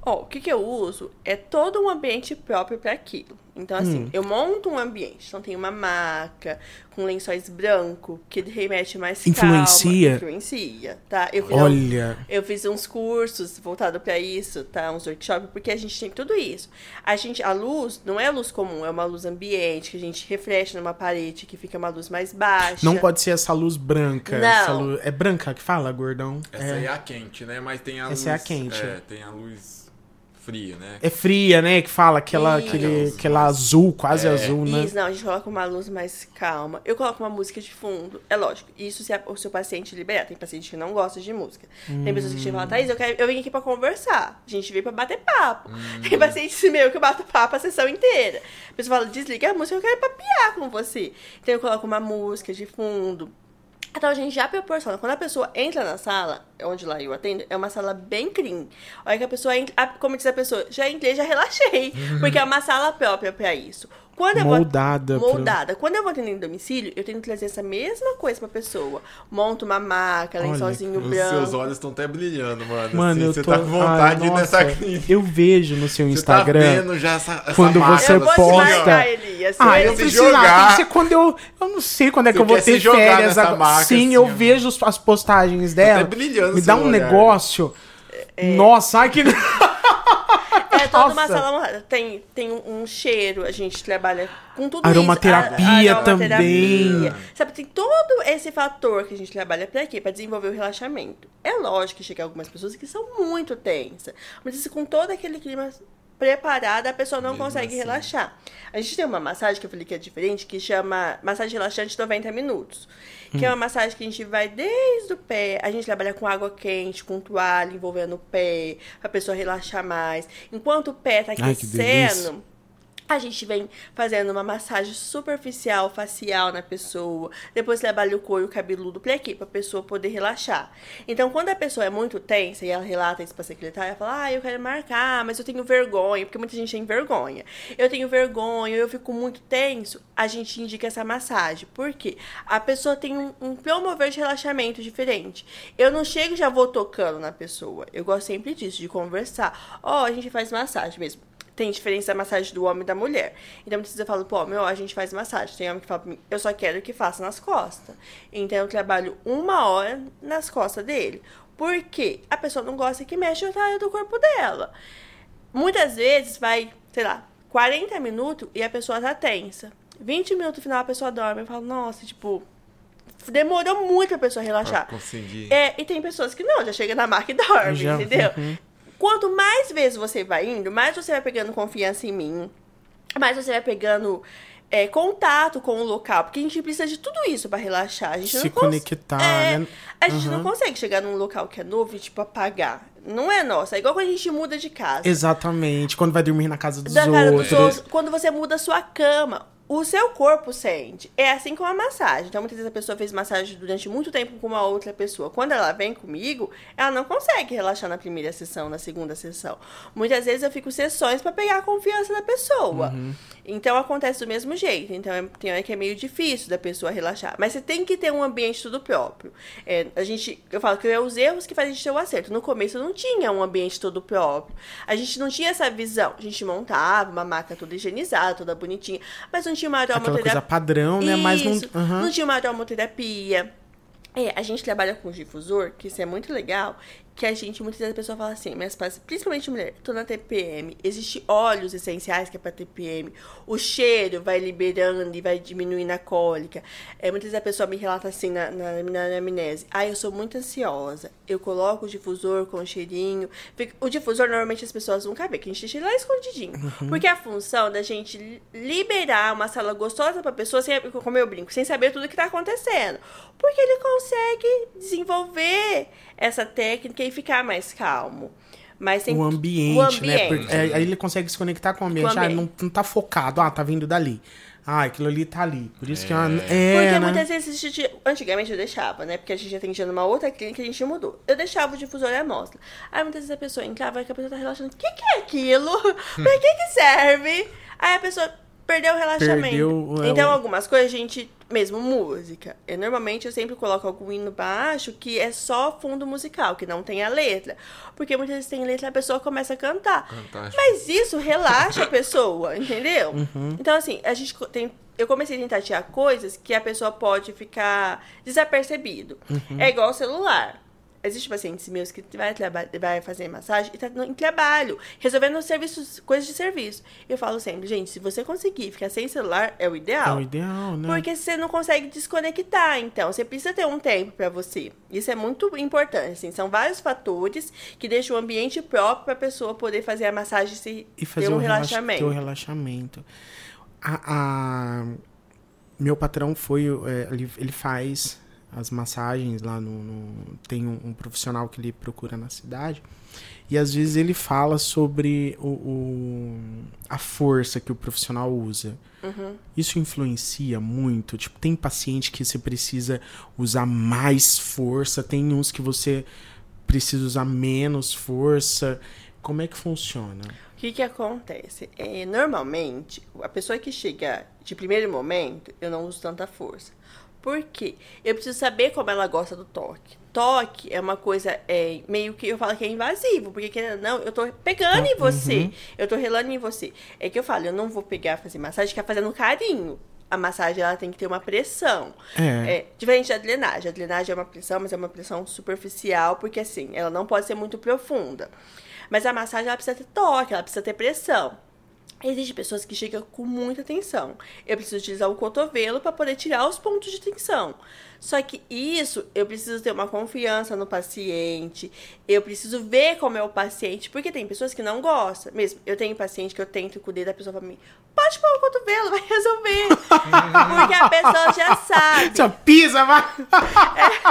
Ó, o que, que eu uso é todo um ambiente próprio para aquilo. Então, assim, Hum. eu monto um ambiente. Então, tem uma maca com lençóis brancos, que remete mais Influencia? calma. Influencia, tá? Eu fiz, Olha, eu fiz uns cursos voltados para isso, tá? Uns workshops, porque a gente tem tudo isso. A gente, a luz não é a luz comum, é uma luz ambiente, que a gente reflete numa parede, que fica uma luz mais baixa. não pode ser essa luz branca. Não. essa luz- é branca que fala, gordão? Essa é, é a quente, né? Mas tem a luz. Essa é a quente. É, tem a luz fria, né? é fria, né? Que fala aquela, Isso. aquele, aquela azul, quase É. azul, né? Isso, não, a gente coloca uma luz mais calma. Eu coloco uma música de fundo. É lógico, isso se a- o seu paciente liberar. Tem paciente que não gosta de música. Tem pessoas que chegam e falam, Thaís, eu, quero, eu vim aqui pra conversar. A gente veio pra bater papo. Tem paciente meu que eu bato papo a sessão inteira. A pessoa fala, desliga a música, eu quero papiar com você. Então eu coloco uma música de fundo. Então a gente já proporciona. Quando a pessoa entra na sala, onde lá eu atendo, é uma sala bem clean. A hora que a pessoa entra, como diz a pessoa, já entrei, já relaxei. Porque é uma sala própria pra isso. Quando eu vou- Moldada pra- Moldada. Quando eu vou atender em domicílio, eu tenho que trazer essa mesma coisa pra pessoa. Monto uma maca, Olha, lençolzinho Os branco. seus olhos estão até brilhando, mano. Mano, assim, eu você tô. tá com vontade Ai, de ir nessa clínica. Eu vejo no seu Você Instagram. tá vendo já essa, essa Quando marca, você eu posta- marcar, Elias. Ah, eu preciso. jogar. Tem que ser quando eu. Eu não sei quando é que Você eu vou quer se ter jogar férias agora. Sim, assim, eu ó. vejo os- as postagens dela. até brilhando Me dá um olhar. negócio. Nossa, ai que. É toda uma Nossa. sala montada. Tem, tem um cheiro, a gente trabalha com tudo Aromaterapia isso. A- aromaterapia. também. Sabe, tem todo esse fator que a gente trabalha pra quê? Pra desenvolver o relaxamento. É lógico que chega algumas pessoas que são muito tensas. Mas com todo aquele clima preparado, a pessoa não Mesmo consegue assim. relaxar. A gente tem uma massagem que eu falei que é diferente, que chama massagem relaxante 90 minutos. Que é uma massagem que a gente vai desde o pé, a gente trabalha com água quente, com toalha envolvendo o pé, pra pessoa relaxar mais. Enquanto o pé tá Ai, aquecendo, a gente vem fazendo uma massagem superficial, facial na pessoa. Depois trabalha o couro cabeludo pra quê? Pra pessoa poder relaxar. Então, quando a pessoa é muito tensa e ela relata isso pra secretária, ela fala, ah, eu quero marcar, mas eu tenho vergonha, porque muita gente tem vergonha. Eu tenho vergonha, eu fico muito tenso. A gente indica essa massagem. Por quê? A pessoa tem um, um promover de relaxamento diferente. Eu não chego e já vou tocando na pessoa. Eu gosto sempre disso, de conversar. Ó, a gente faz massagem mesmo tem diferença da massagem do homem e da mulher. Então, muitas vezes eu falo, pô, meu, a gente faz massagem. Tem homem que fala pra mim, eu só quero que faça nas costas. Então, eu trabalho uma hora nas costas dele. Por quê? A pessoa não gosta que mexa outra área do corpo dela. Muitas vezes vai, sei lá, 40 minutos e a pessoa tá tensa. 20 minutos no final a pessoa dorme. Eu falo, nossa, tipo, demorou muito pra pessoa Pra relaxar. conseguir. É, e tem pessoas que não, já chega na marca e dorme, Já, entendeu? uhum. Quanto mais vezes você vai indo, mais você vai pegando confiança em mim, mais você vai pegando é, contato com o local, porque a gente precisa de tudo isso pra relaxar. A gente Se não conectar, É, né? A gente não Uhum. consegue chegar num local que é novo e, tipo, apagar. Não é nossa. É igual quando a gente muda de casa. Exatamente. Quando vai dormir na casa dos Da cara dos outros. outros, quando você muda a sua cama, o seu corpo sente. É assim com a massagem. Então, muitas vezes a pessoa fez massagem durante muito tempo com uma outra pessoa. Quando ela vem comigo, ela não consegue relaxar na primeira sessão, na segunda sessão. Muitas vezes eu fico sessões pra pegar a confiança da pessoa. Então, acontece do mesmo jeito. Então, é- tem hora que é meio difícil da pessoa relaxar. Mas você tem que ter um ambiente tudo próprio. É, a gente, eu falo que é os erros que fazem a gente ter o acerto. No começo, eu não tinha um ambiente todo próprio. A gente não tinha essa visão. A gente montava uma maca toda higienizada, toda bonitinha. Mas não tinha uma Aquela aromaterapia. coisa padrão, né? Mas não. Isso. Aham. Não tinha uma aromaterapia. É, a gente trabalha com difusor, que isso é muito legal, que a gente, muitas vezes a pessoa fala assim, mas principalmente mulher, tô na TPM, existe óleos essenciais que é pra TPM, o cheiro vai liberando e vai diminuindo a cólica. É, muitas vezes a pessoa me relata assim na, na, na amnese, ah, eu sou muito ansiosa, eu coloco o difusor com cheirinho. O difusor, normalmente as pessoas nunca vê, que a gente deixa ele lá escondidinho. Uhum. Porque a função da gente liberar uma sala gostosa pra pessoa, sem, como eu brinco, sem saber tudo que tá acontecendo. Porque ele consegue desenvolver essa técnica e ficar mais calmo. Mas tem o ambiente, o ambiente. né? Porque, é, aí ele consegue se conectar com o ambiente. Com o ambiente. Ah, não, não tá focado. Ah, tá vindo dali. Ah, aquilo ali tá ali. Por isso é. que é, uma, é Porque né? muitas vezes, gente, antigamente eu deixava, né? Porque a gente atendia numa outra clínica e a gente mudou. Eu deixava o difusor e a amostra. Aí muitas vezes a pessoa entrava e a pessoa tá relaxando. O que, que é aquilo? *laughs* pra que que serve? Aí a pessoa perdeu o relaxamento. Perdeu, então, algumas coisas a gente mesmo música. Eu, normalmente eu sempre coloco algum hino baixo que é só fundo musical, que não tem a letra. Porque muitas vezes tem letra e a pessoa começa a cantar. Fantástico. Mas isso relaxa a pessoa, *laughs* entendeu? Uhum. Então, assim, a gente tem. Eu comecei a tentar tirar coisas que a pessoa pode ficar desapercebido. Uhum. É igual o celular. Existe pacientes meus que vai, vai fazer massagem e tá em trabalho, resolvendo serviços, coisas de serviço. Eu falo sempre, gente, se você conseguir ficar sem celular, é o ideal. É o ideal, né? Porque você não consegue desconectar, então você precisa ter um tempo para você. Isso é muito importante, assim, são vários fatores que deixam o ambiente próprio para a pessoa poder fazer a massagem se e fazer ter um, relaxamento. Ter um relaxamento. A, a... Meu patrão foi, é, ele faz as massagens lá no, no tem um, um, profissional que ele procura na cidade e às vezes ele fala sobre o, o a força que o profissional usa uhum. isso influencia muito tipo tem paciente que você precisa usar mais força tem uns que você precisa usar menos força como é que funciona o que, que acontece? É, normalmente, a pessoa que chega de primeiro momento, eu não uso tanta força. Por quê? Eu preciso saber como ela gosta do toque. Toque é uma coisa é, meio que eu falo que é invasivo, porque querendo não, eu tô pegando em uhum. você, uhum. eu tô relando em você. É que eu falo, eu não vou pegar fazer massagem, que é fazendo carinho. A massagem ela tem que ter uma pressão. É. é. Diferente da drenagem. A drenagem é uma pressão, mas é uma pressão superficial, porque assim, ela não pode ser muito profunda. Mas a massagem ela precisa ter toque, ela precisa ter pressão. Existem pessoas que chegam com muita tensão. Eu preciso utilizar o cotovelo para poder tirar os pontos de tensão. Só que isso eu preciso ter uma confiança no paciente, eu preciso ver como é o paciente, porque tem pessoas que não gostam. Mesmo, eu tenho paciente que eu tento cuidar da pessoa pra mim, pode pôr o cotovelo, vai resolver. *laughs* porque a pessoa já sabe. Só pisa, vai. *laughs*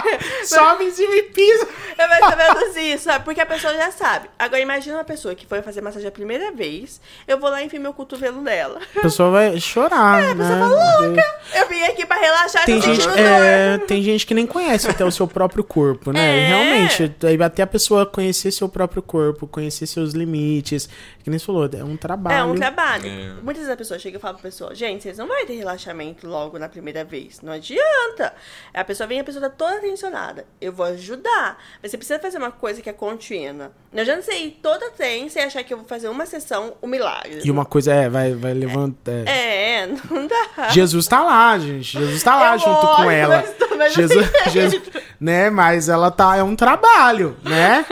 É, Sobe em cima e pisa. É mais ou menos isso, sabe? Porque a pessoa já sabe. Agora imagina uma pessoa que foi fazer massagem a primeira vez, eu vou lá e enfio meu cotovelo dela. A pessoa vai chorar. É, a pessoa né? tá louca. Eu vim aqui pra relaxar tem gente, é, tem gente que nem conhece até o seu próprio corpo, né? É. Realmente, até a pessoa conhecer seu próprio corpo, conhecer seus limites. Que nem você falou, é um trabalho. É um trabalho. É. Muitas vezes a pessoa chega e fala pra pessoa, gente, vocês não vão ter relaxamento logo na primeira vez. Não adianta. A pessoa vem a pessoa tá toda tensionada. Eu vou ajudar. Mas você precisa fazer uma coisa que é contínua. Não adianta você ir toda tensa e achar que eu vou fazer uma sessão, um milagre. E uma coisa é, vai, vai levantar. É, é *laughs* não dá. Jesus tá lá, gente. Jesus tá lá eu junto com ela. Mas, Jesus, Jesus, né? Mas ela tá, é um trabalho, né?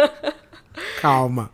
*laughs* Calma.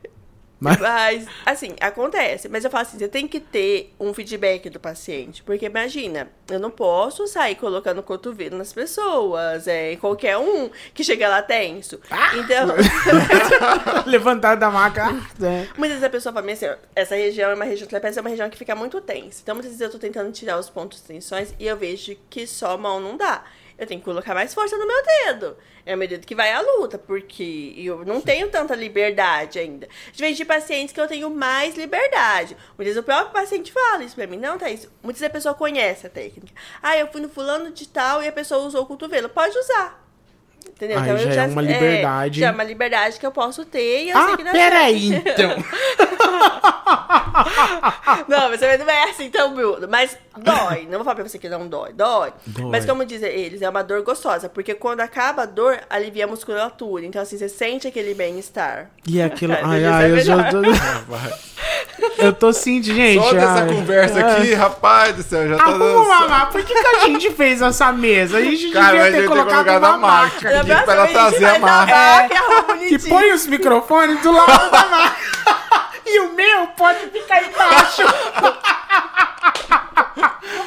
Mas... mas... assim, acontece. Mas eu falo assim, você tem que ter um feedback do paciente. Porque imagina, eu não posso sair colocando cotovelo nas pessoas. É qualquer um que chega lá tenso. Ah! Então. *laughs* *laughs* Levantar da maca. É. Muitas vezes a pessoa fala assim, essa região é uma região é uma região que fica muito tensa. Então, muitas vezes eu tô tentando tirar os pontos de tensões e eu vejo que só mão não dá eu tenho que colocar mais força no meu dedo. É o meu dedo que vai à luta, porque eu não tenho tanta liberdade ainda. Diferente de pacientes que eu tenho mais liberdade. Muitas vezes o próprio paciente fala isso pra mim. Não, Thaís, muitas vezes a pessoa conhece a técnica. Ah, eu fui no fulano de tal e a pessoa usou o cotovelo. Pode usar. Entendeu? Aí então já, já é uma liberdade. É, já é uma liberdade que eu posso ter e eu ah, sei que dá peraí, então. *laughs* não, mas não é assim tão bruto. Mas dói. Não vou falar pra você que não dói. Dói. dói. Mas como dizem eles, é uma dor gostosa. Porque quando acaba a dor, alivia a musculatura. Então, assim, você sente aquele bem-estar. E *laughs* aquilo. ai, ai, eu já. *laughs* Eu tô sentindo, gente. Só dessa ai, conversa ai. aqui, rapaz do céu, já tá maca. Por que, que a gente fez essa mesa? A gente Cara, devia mas ter ter colocado colocado uma a maca. Pedi pra ela trazer a marca. marca, arruma E bonitinho. põe os microfones do lado da maca. *laughs* E o meu pode ficar embaixo. *laughs*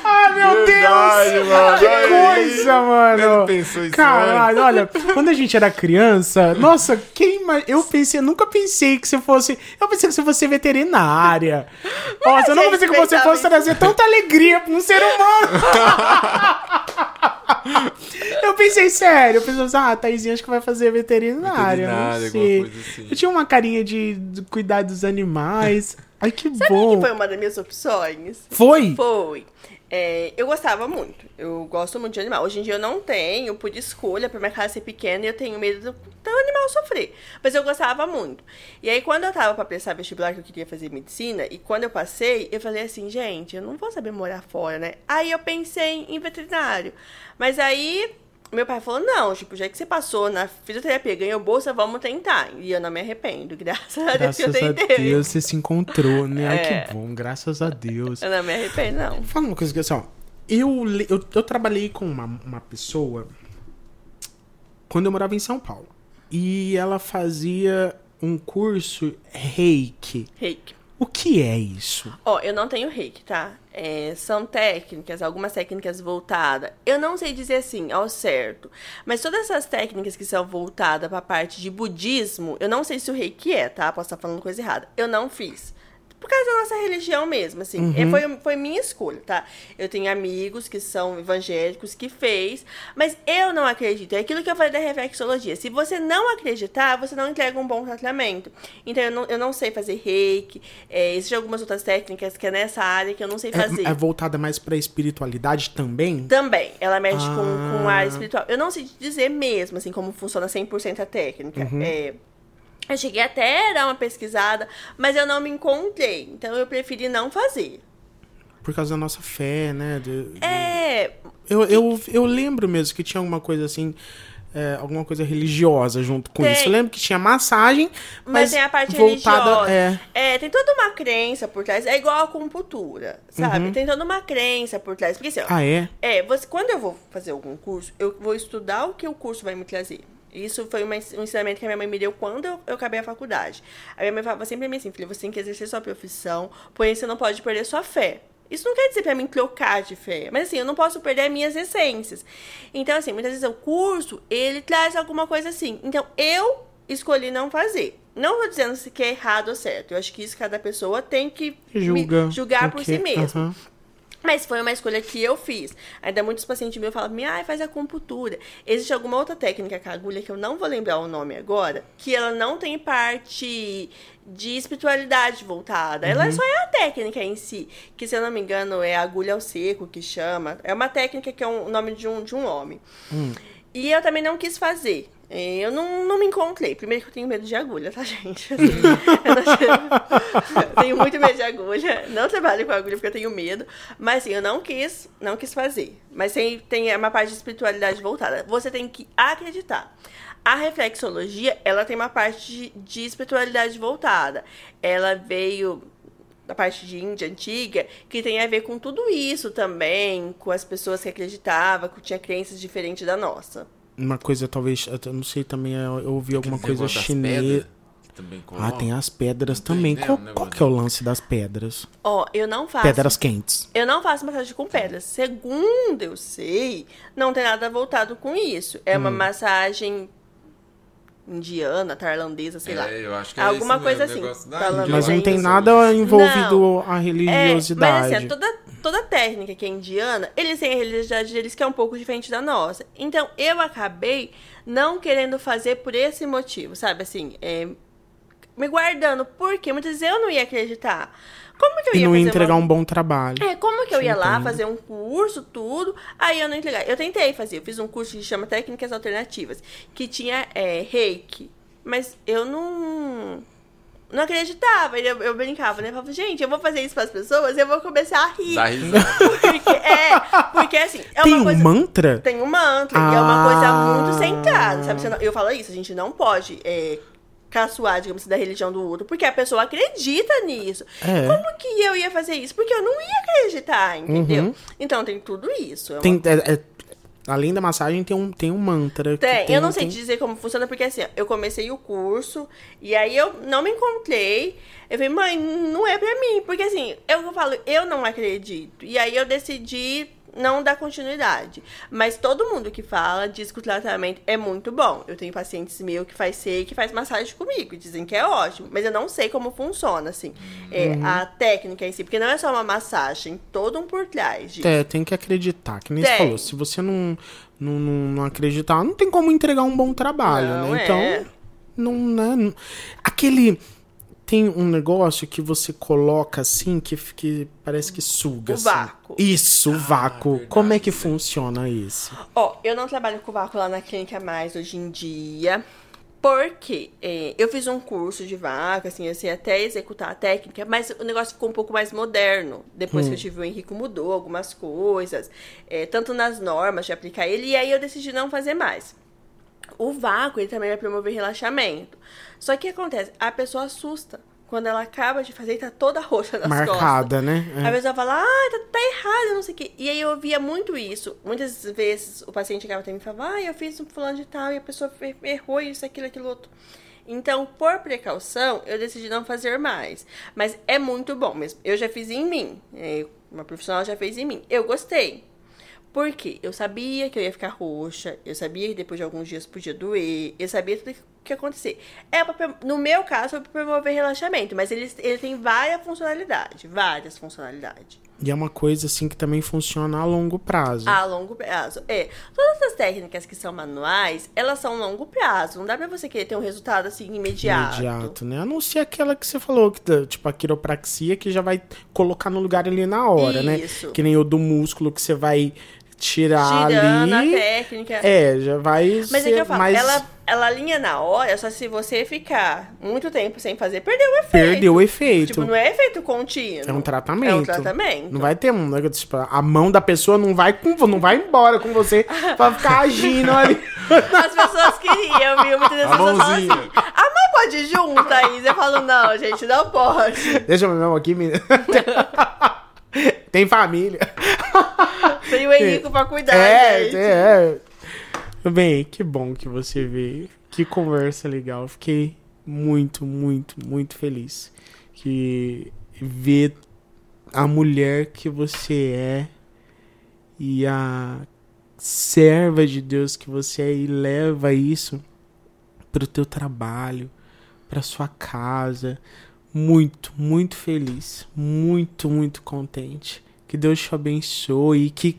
Ai, meu Verdade, Deus! mano, Que coisa, mano! Pensou isso Caralho, olha, quando a gente era criança, nossa, quem ima- Eu pensei, eu nunca pensei que você fosse. Eu pensei que você fosse veterinária. Nossa, eu nunca pensei que você fosse trazer tanta alegria pra um ser humano. *laughs* Eu pensei sério, eu pensei assim, ah, a Thaisinha acho que vai fazer veterinária. Veterinária, não sei. assim. Eu tinha uma carinha de cuidar dos animais. Ai, que Sabe bom. que foi uma das minhas opções? Foi? Foi. É, eu gostava muito. Eu gosto muito de animal. Hoje em dia eu não tenho, por escolha, por minha casa ser pequena, e eu tenho medo do, do animal sofrer. Mas eu gostava muito. E aí, quando eu tava pra prestar vestibular, que eu queria fazer medicina, e quando eu passei, eu falei assim, gente, eu não vou saber morar fora, né? Aí eu pensei em veterinário. Mas aí, meu pai falou, não, tipo, já que você passou na fisioterapia, ganhou bolsa, vamos tentar. E eu não me arrependo, graças a Deus que eu Graças a tentei. Deus você se encontrou, né? Ai, É. que bom, graças a Deus. Eu não me arrependo, não. Fala uma coisa assim, ó. Eu, eu, eu trabalhei com uma, uma pessoa quando eu morava em São Paulo. E ela fazia um curso reiki. Reiki. O que é isso? Ó, eu não tenho reiki, tá? É, são técnicas, algumas técnicas voltadas. Eu não sei dizer assim, ao certo. Mas todas essas técnicas que são voltadas pra parte de budismo, eu não sei se o reiki é, tá? Posso estar falando coisa errada. Eu não fiz. Por causa da nossa religião mesmo, assim. É, foi, foi minha escolha, tá? Eu tenho amigos que são evangélicos que fez, mas eu não acredito. É aquilo que eu falei da reflexologia. Se você não acreditar, você não entrega um bom tratamento. Então, eu não, eu não sei fazer reiki. É, existem algumas outras técnicas que é nessa área que eu não sei fazer. É, é voltada mais pra espiritualidade também? Também, ela mexe com, com a Ah. área espiritual. Eu não sei dizer mesmo, assim, como funciona 100% a técnica. Uhum. É, eu cheguei até a dar uma pesquisada, mas eu não me encontrei. Então, eu preferi não fazer. Por causa da nossa fé, né? De- É, Eu, eu, eu lembro mesmo que tinha alguma coisa assim. é, alguma coisa religiosa junto com Tem. isso. Eu lembro que tinha massagem, mas, mas, tem a parte voltada. religiosa. É, É, tem toda uma crença por trás. É igual a acupuntura, sabe? Tem toda uma crença por trás. Porque assim, ó, Uhum. ah, é? É, você, quando eu vou fazer algum curso, eu vou estudar o que o curso vai me trazer. Isso foi uma, um ensinamento que a minha mãe me deu quando eu, eu acabei a faculdade. A minha mãe falava sempre pra mim assim, filha, você tem que exercer sua profissão, porém você não pode perder sua fé. Isso não quer dizer pra mim trocar de fé, mas assim, eu não posso perder as minhas essências. Então, assim, muitas vezes o curso, ele traz alguma coisa assim. Então, eu escolhi não fazer. Não tô dizendo se é errado ou certo. Eu acho que isso cada pessoa tem que Julga. julgar por ok, si mesmo. Mas foi uma escolha que eu fiz. Ainda muitos pacientes meus falam, ai, faz acupuntura. Existe alguma outra técnica com a agulha que eu não vou lembrar o nome agora, que ela não tem parte de espiritualidade voltada. Ela só é a técnica em si, que se eu não me engano é agulha ao seco que chama. É uma técnica que é um- o nome de um, de um homem. E eu também não quis fazer. É, Eu não, não me encontrei. Primeiro que eu tenho medo de agulha, tá, gente? *laughs* Assim, eu, não- eu *laughs* tenho muito medo de agulha. Não trabalho com agulha porque eu tenho medo. Mas assim, eu não quis, não quis fazer. Mas tem, tem uma parte de espiritualidade voltada. Você tem que acreditar. A reflexologia, ela tem uma parte de, de espiritualidade voltada. Ela veio da parte de Índia antiga, que tem a ver com tudo isso também, com as pessoas que acreditavam, que tinham crenças diferentes da nossa. Uma coisa, talvez, eu não sei também, eu eu ouvi alguma Aquele coisa chinesa. Ah, tem as pedras Não também. né, Qual, um negócio qual que é o lance das pedras? Ó, eu não faço. Pedras quentes. Eu não faço massagem com pedras. Segundo eu sei, não tem nada voltado com isso. É Hum. uma massagem indiana, tailandesa, sei lá. É, eu acho que é Alguma coisa mesmo, assim. Mas não tem isso. nada envolvido Não. a É, mas religiosidade. assim, toda, toda técnica que é indiana, eles têm a religiosidade deles que é um pouco diferente da nossa. Então, eu acabei não querendo fazer por esse motivo, sabe? Assim, é, me guardando, porque muitas vezes eu não ia acreditar. Como que eu E ia não ia entregar uma... um bom trabalho. É, como que eu ia lá fazer um curso, tudo, aí eu não entregar. Eu tentei fazer, eu fiz um curso que chama Técnicas Alternativas, que tinha é, reiki, mas eu não não acreditava, eu, eu brincava, né? Eu falava, gente, eu vou fazer isso para as pessoas, eu vou começar a rir. Dá risada. Porque, é, porque assim, é tem uma um coisa... mantra? Tem um mantra, e é uma coisa Ah. muito centrada, sabe? Não- Eu falo isso, a gente não pode é, caçoar, digamos assim, da religião do outro, porque a pessoa acredita nisso. É. Como que eu ia fazer isso? Porque eu não ia acreditar, entendeu? Então tem tudo isso. É uma Tem, é- é- além da massagem, tem um, tem um mantra. que Tem, eu não sei tem- te dizer como funciona, porque assim, eu comecei o curso e aí eu não me encontrei. Eu falei, mãe, não é pra mim. Porque assim, eu falo, eu não acredito. E aí eu decidi não dar continuidade. Mas todo mundo que fala diz que o tratamento é muito bom. Eu tenho pacientes meus que faz ser que faz massagem comigo. Dizem que é ótimo. Mas eu não sei como funciona, assim. É, A técnica em si. Porque não é só uma massagem, todo um por trás disso. É, tem que acreditar, que nem você Tem. falou. Se você não, não, não, acreditar, não tem como entregar um bom trabalho, Não, né? é. Então, não, né? não- Aquele. Tem um negócio que você coloca assim, que, que parece que suga. O assim. vácuo. Isso, o vácuo. verdade, Como é que sim. funciona isso? Ó, eu não trabalho com vácuo lá na clínica mais hoje em dia. Porque é, eu fiz um curso de vácuo, assim, eu sei até executar a técnica, mas o negócio ficou um pouco mais moderno. Depois que eu tive o Henrico, mudou algumas coisas, é, tanto nas normas de aplicar ele, e aí eu decidi não fazer mais. O vácuo, ele também vai promover relaxamento. Só que o que acontece? A pessoa assusta. Quando ela acaba de fazer tá toda roxa nas costas. Marcada, né? É. A pessoa fala, ah, tá, tá errado, não sei o quê. E aí eu via muito isso. Muitas vezes o paciente chegava até mim e falava, ah, eu fiz um fulano de tal e a pessoa errou isso, aquilo, aquilo outro. Então, por precaução, eu decidi não fazer mais. Mas é muito bom mesmo. Eu já fiz em mim. É, Uma profissional já fez em mim. Eu gostei. Por quê? Eu sabia que eu ia ficar roxa, eu sabia que depois de alguns dias podia doer, eu sabia tudo o que ia acontecer. É pra, no meu caso, foi pra promover relaxamento, mas ele, ele tem várias funcionalidades, várias funcionalidades. E é uma coisa assim que também funciona a longo prazo. A longo prazo. É. Todas as técnicas que são manuais, elas são longo prazo. Não dá pra você querer ter um resultado assim imediato. Imediato, né? A não ser aquela que você falou, que, tipo a quiropraxia, que já vai colocar no lugar ali na hora, né? Isso. Que nem o do músculo que você vai tirar Tirando ali. a técnica. É, já vai Mas ser é que eu falo, mais... ela, ela alinha na hora, só se você ficar muito tempo sem fazer, perdeu o efeito. Perdeu o efeito. Tipo, não é efeito contínuo. É um tratamento. É um tratamento. Não vai ter um negócio, tipo, a mão da pessoa não vai com, não vai embora com você *laughs* pra ficar agindo ali. As pessoas queriam, viu? Muitas vezes A as pessoas falam assim, a mãe pode ir junto, Thaís. Eu falo, não, gente, não pode. Deixa eu ver meu aqui, menina. *laughs* *laughs* Tem família. *laughs* Tem o Henrico pra cuidar, É, gente. é. Tudo Bem, que bom que você veio. Que conversa legal. Fiquei muito, muito, muito feliz. Que ver a mulher que você é e a serva de Deus que você é e leva isso pro teu trabalho, pra sua casa. Muito, muito feliz. Muito, muito contente. Que Deus te abençoe e que,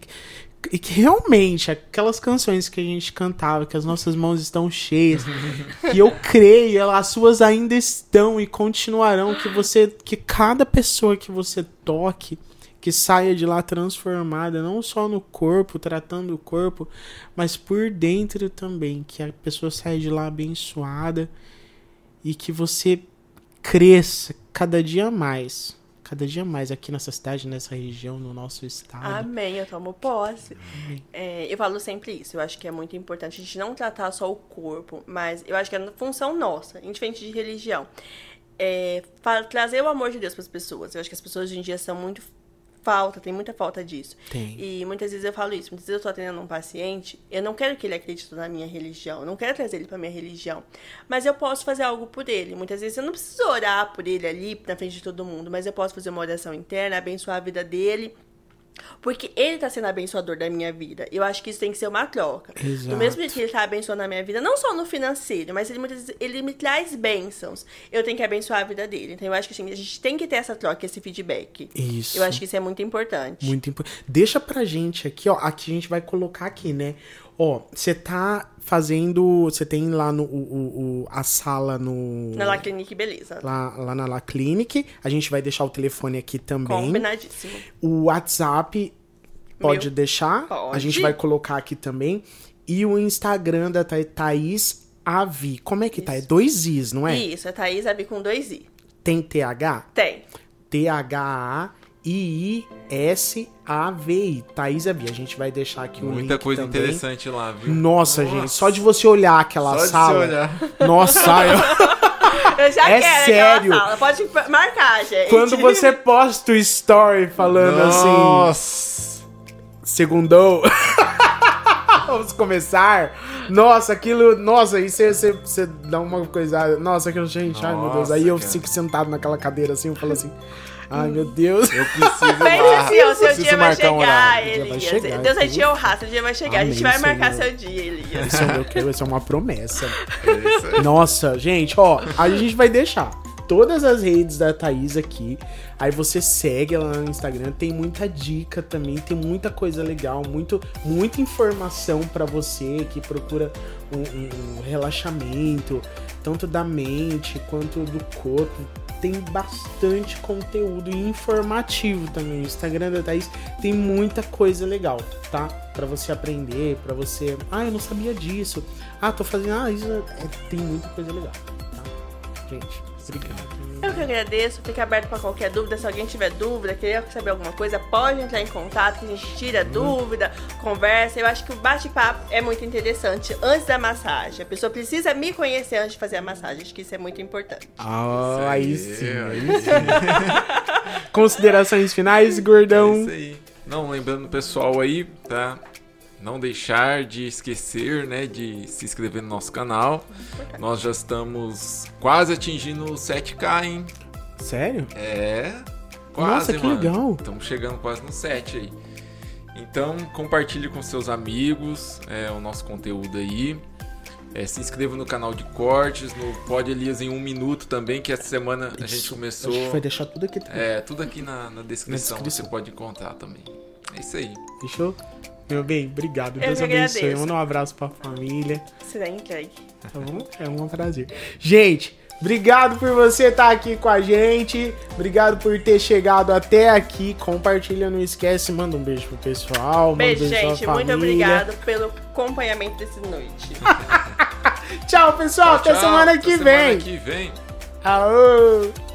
e que realmente aquelas canções que a gente cantava, que as nossas mãos estão cheias, *laughs* que eu creio, ela- as suas ainda estão e continuarão, que você, que cada pessoa que você toque, que saia de lá transformada, não só no corpo, tratando o corpo, mas por dentro também, que a pessoa saia de lá abençoada e que você cresça cada dia mais, cada dia mais aqui nessa cidade, nessa região, no nosso estado. Amém, eu tomo posse. É, eu falo sempre isso, eu acho que é muito importante a gente não tratar só o corpo, mas eu acho que é função nossa, indiferente de religião. É, trazer o amor de Deus para as pessoas. Eu acho que as pessoas hoje em dia são muito falta, tem muita falta disso. Tem. E muitas vezes eu falo isso, muitas vezes eu tô atendendo um paciente, eu não quero que ele acredite na minha religião, eu não quero trazer ele pra minha religião, mas eu posso fazer algo por ele. Muitas vezes eu não preciso orar por ele ali na frente de todo mundo, mas eu posso fazer uma oração interna, abençoar a vida dele. Porque ele tá sendo abençoador da minha vida. Eu acho que isso tem que ser uma troca. Exato. Do mesmo jeito que ele tá abençoando a minha vida, não só no financeiro, mas ele, vezes, ele me traz bênçãos. Eu tenho que abençoar a vida dele. Então eu acho que assim, a gente tem que ter essa troca, esse feedback. Isso. Eu acho que isso é muito importante. Muito importante. Deixa pra gente aqui, ó. Aqui a gente vai colocar aqui, né? Ó, você tá fazendo. Você tem lá no, o, o- a sala no. Na La Clinique, beleza. Lá, lá na La Clinic. A gente vai deixar o telefone aqui também. Combinadíssimo. O WhatsApp pode Meu. deixar. Pode. A gente vai colocar aqui também. E o Instagram da Tha- Thaís Avi. Como é que tá? É dois Is, não é? Isso, é Thaís Abi com dois I. Tem TH? Tem. T-H-A-I-I-S-A-V-I. Thaís Avi. A gente vai deixar aqui o link Muita coisa também. interessante lá, viu? Nossa, gente, só de você olhar aquela Só de sala. você olhar. Nossa, *laughs* eu... Eu já é quero sério. aquela sala. Pode marcar, gente. Quando você posta o story falando assim, Nossa. segundou, *laughs* vamos começar. Nossa, aquilo, nossa, e você, você, você dá uma coisa, nossa, aquilo, gente, ai meu Deus. Nossa, Aí eu cara. fico sentado naquela cadeira assim, eu falo assim, ai meu Deus. Eu preciso Pensa lá. assim, ó, seu dia vai marcar um chegar, horário. dia vai Elias. chegar, Deus sim. te honrar, seu dia vai chegar. a gente Amém, vai marcar Senhor. seu dia, Elias. Isso é, meu, isso é uma promessa. É isso aí. Nossa, gente, ó, a gente vai deixar todas as redes da Thaís aqui. Aí você segue ela no Instagram, tem muita dica também, tem muita coisa legal, muito, muita informação pra você que procura um, um- um relaxamento, tanto da mente quanto do corpo. Tem bastante conteúdo informativo também. O Instagram da Thaís tem muita coisa legal, tá? Pra você aprender, pra você. Ah, eu não sabia disso. Ah, tô fazendo. Ah, isso é... tem muita coisa legal, tá? Gente. Eu que agradeço, fica aberto pra qualquer dúvida. Se alguém tiver dúvida, querer saber alguma coisa, pode entrar em contato, que a gente tira dúvida, conversa. Eu acho que o bate-papo é muito interessante antes da massagem. A pessoa precisa me conhecer antes de fazer a massagem. Acho que isso é muito importante. Ah, aí Aí, sim, aí aí sim. *laughs* Considerações finais, gordão. É isso aí. Não, lembrando o pessoal aí, tá? Não deixar de esquecer, né, de se inscrever no nosso canal. Nós já estamos quase atingindo os 7k, hein? Sério? É, quase, Nossa, que mano. legal. Estamos chegando quase no 7 aí. Então, compartilhe com seus amigos é, o nosso conteúdo aí. É, se inscreva no canal de cortes, no Pod Elias em um minuto também, que essa semana a gente começou. A gente vai deixar tudo aqui também. É, tudo aqui na, na descrição, Na descrição. você pode encontrar também. É isso aí. Fechou? Meu bem, obrigado. Eu Deus abençoe. agradeço. Manda um abraço pra família. Será entregue. Tá bom? É um prazer. Gente, obrigado por você estar aqui com a gente. Obrigado por ter chegado até aqui. Compartilha, não esquece. Manda um beijo pro pessoal. manda Beijo, um beijo pra gente. Muito obrigado pelo acompanhamento dessa noite. *laughs* Tchau, pessoal. Até Tchau, semana até que semana vem. que vem. Aô!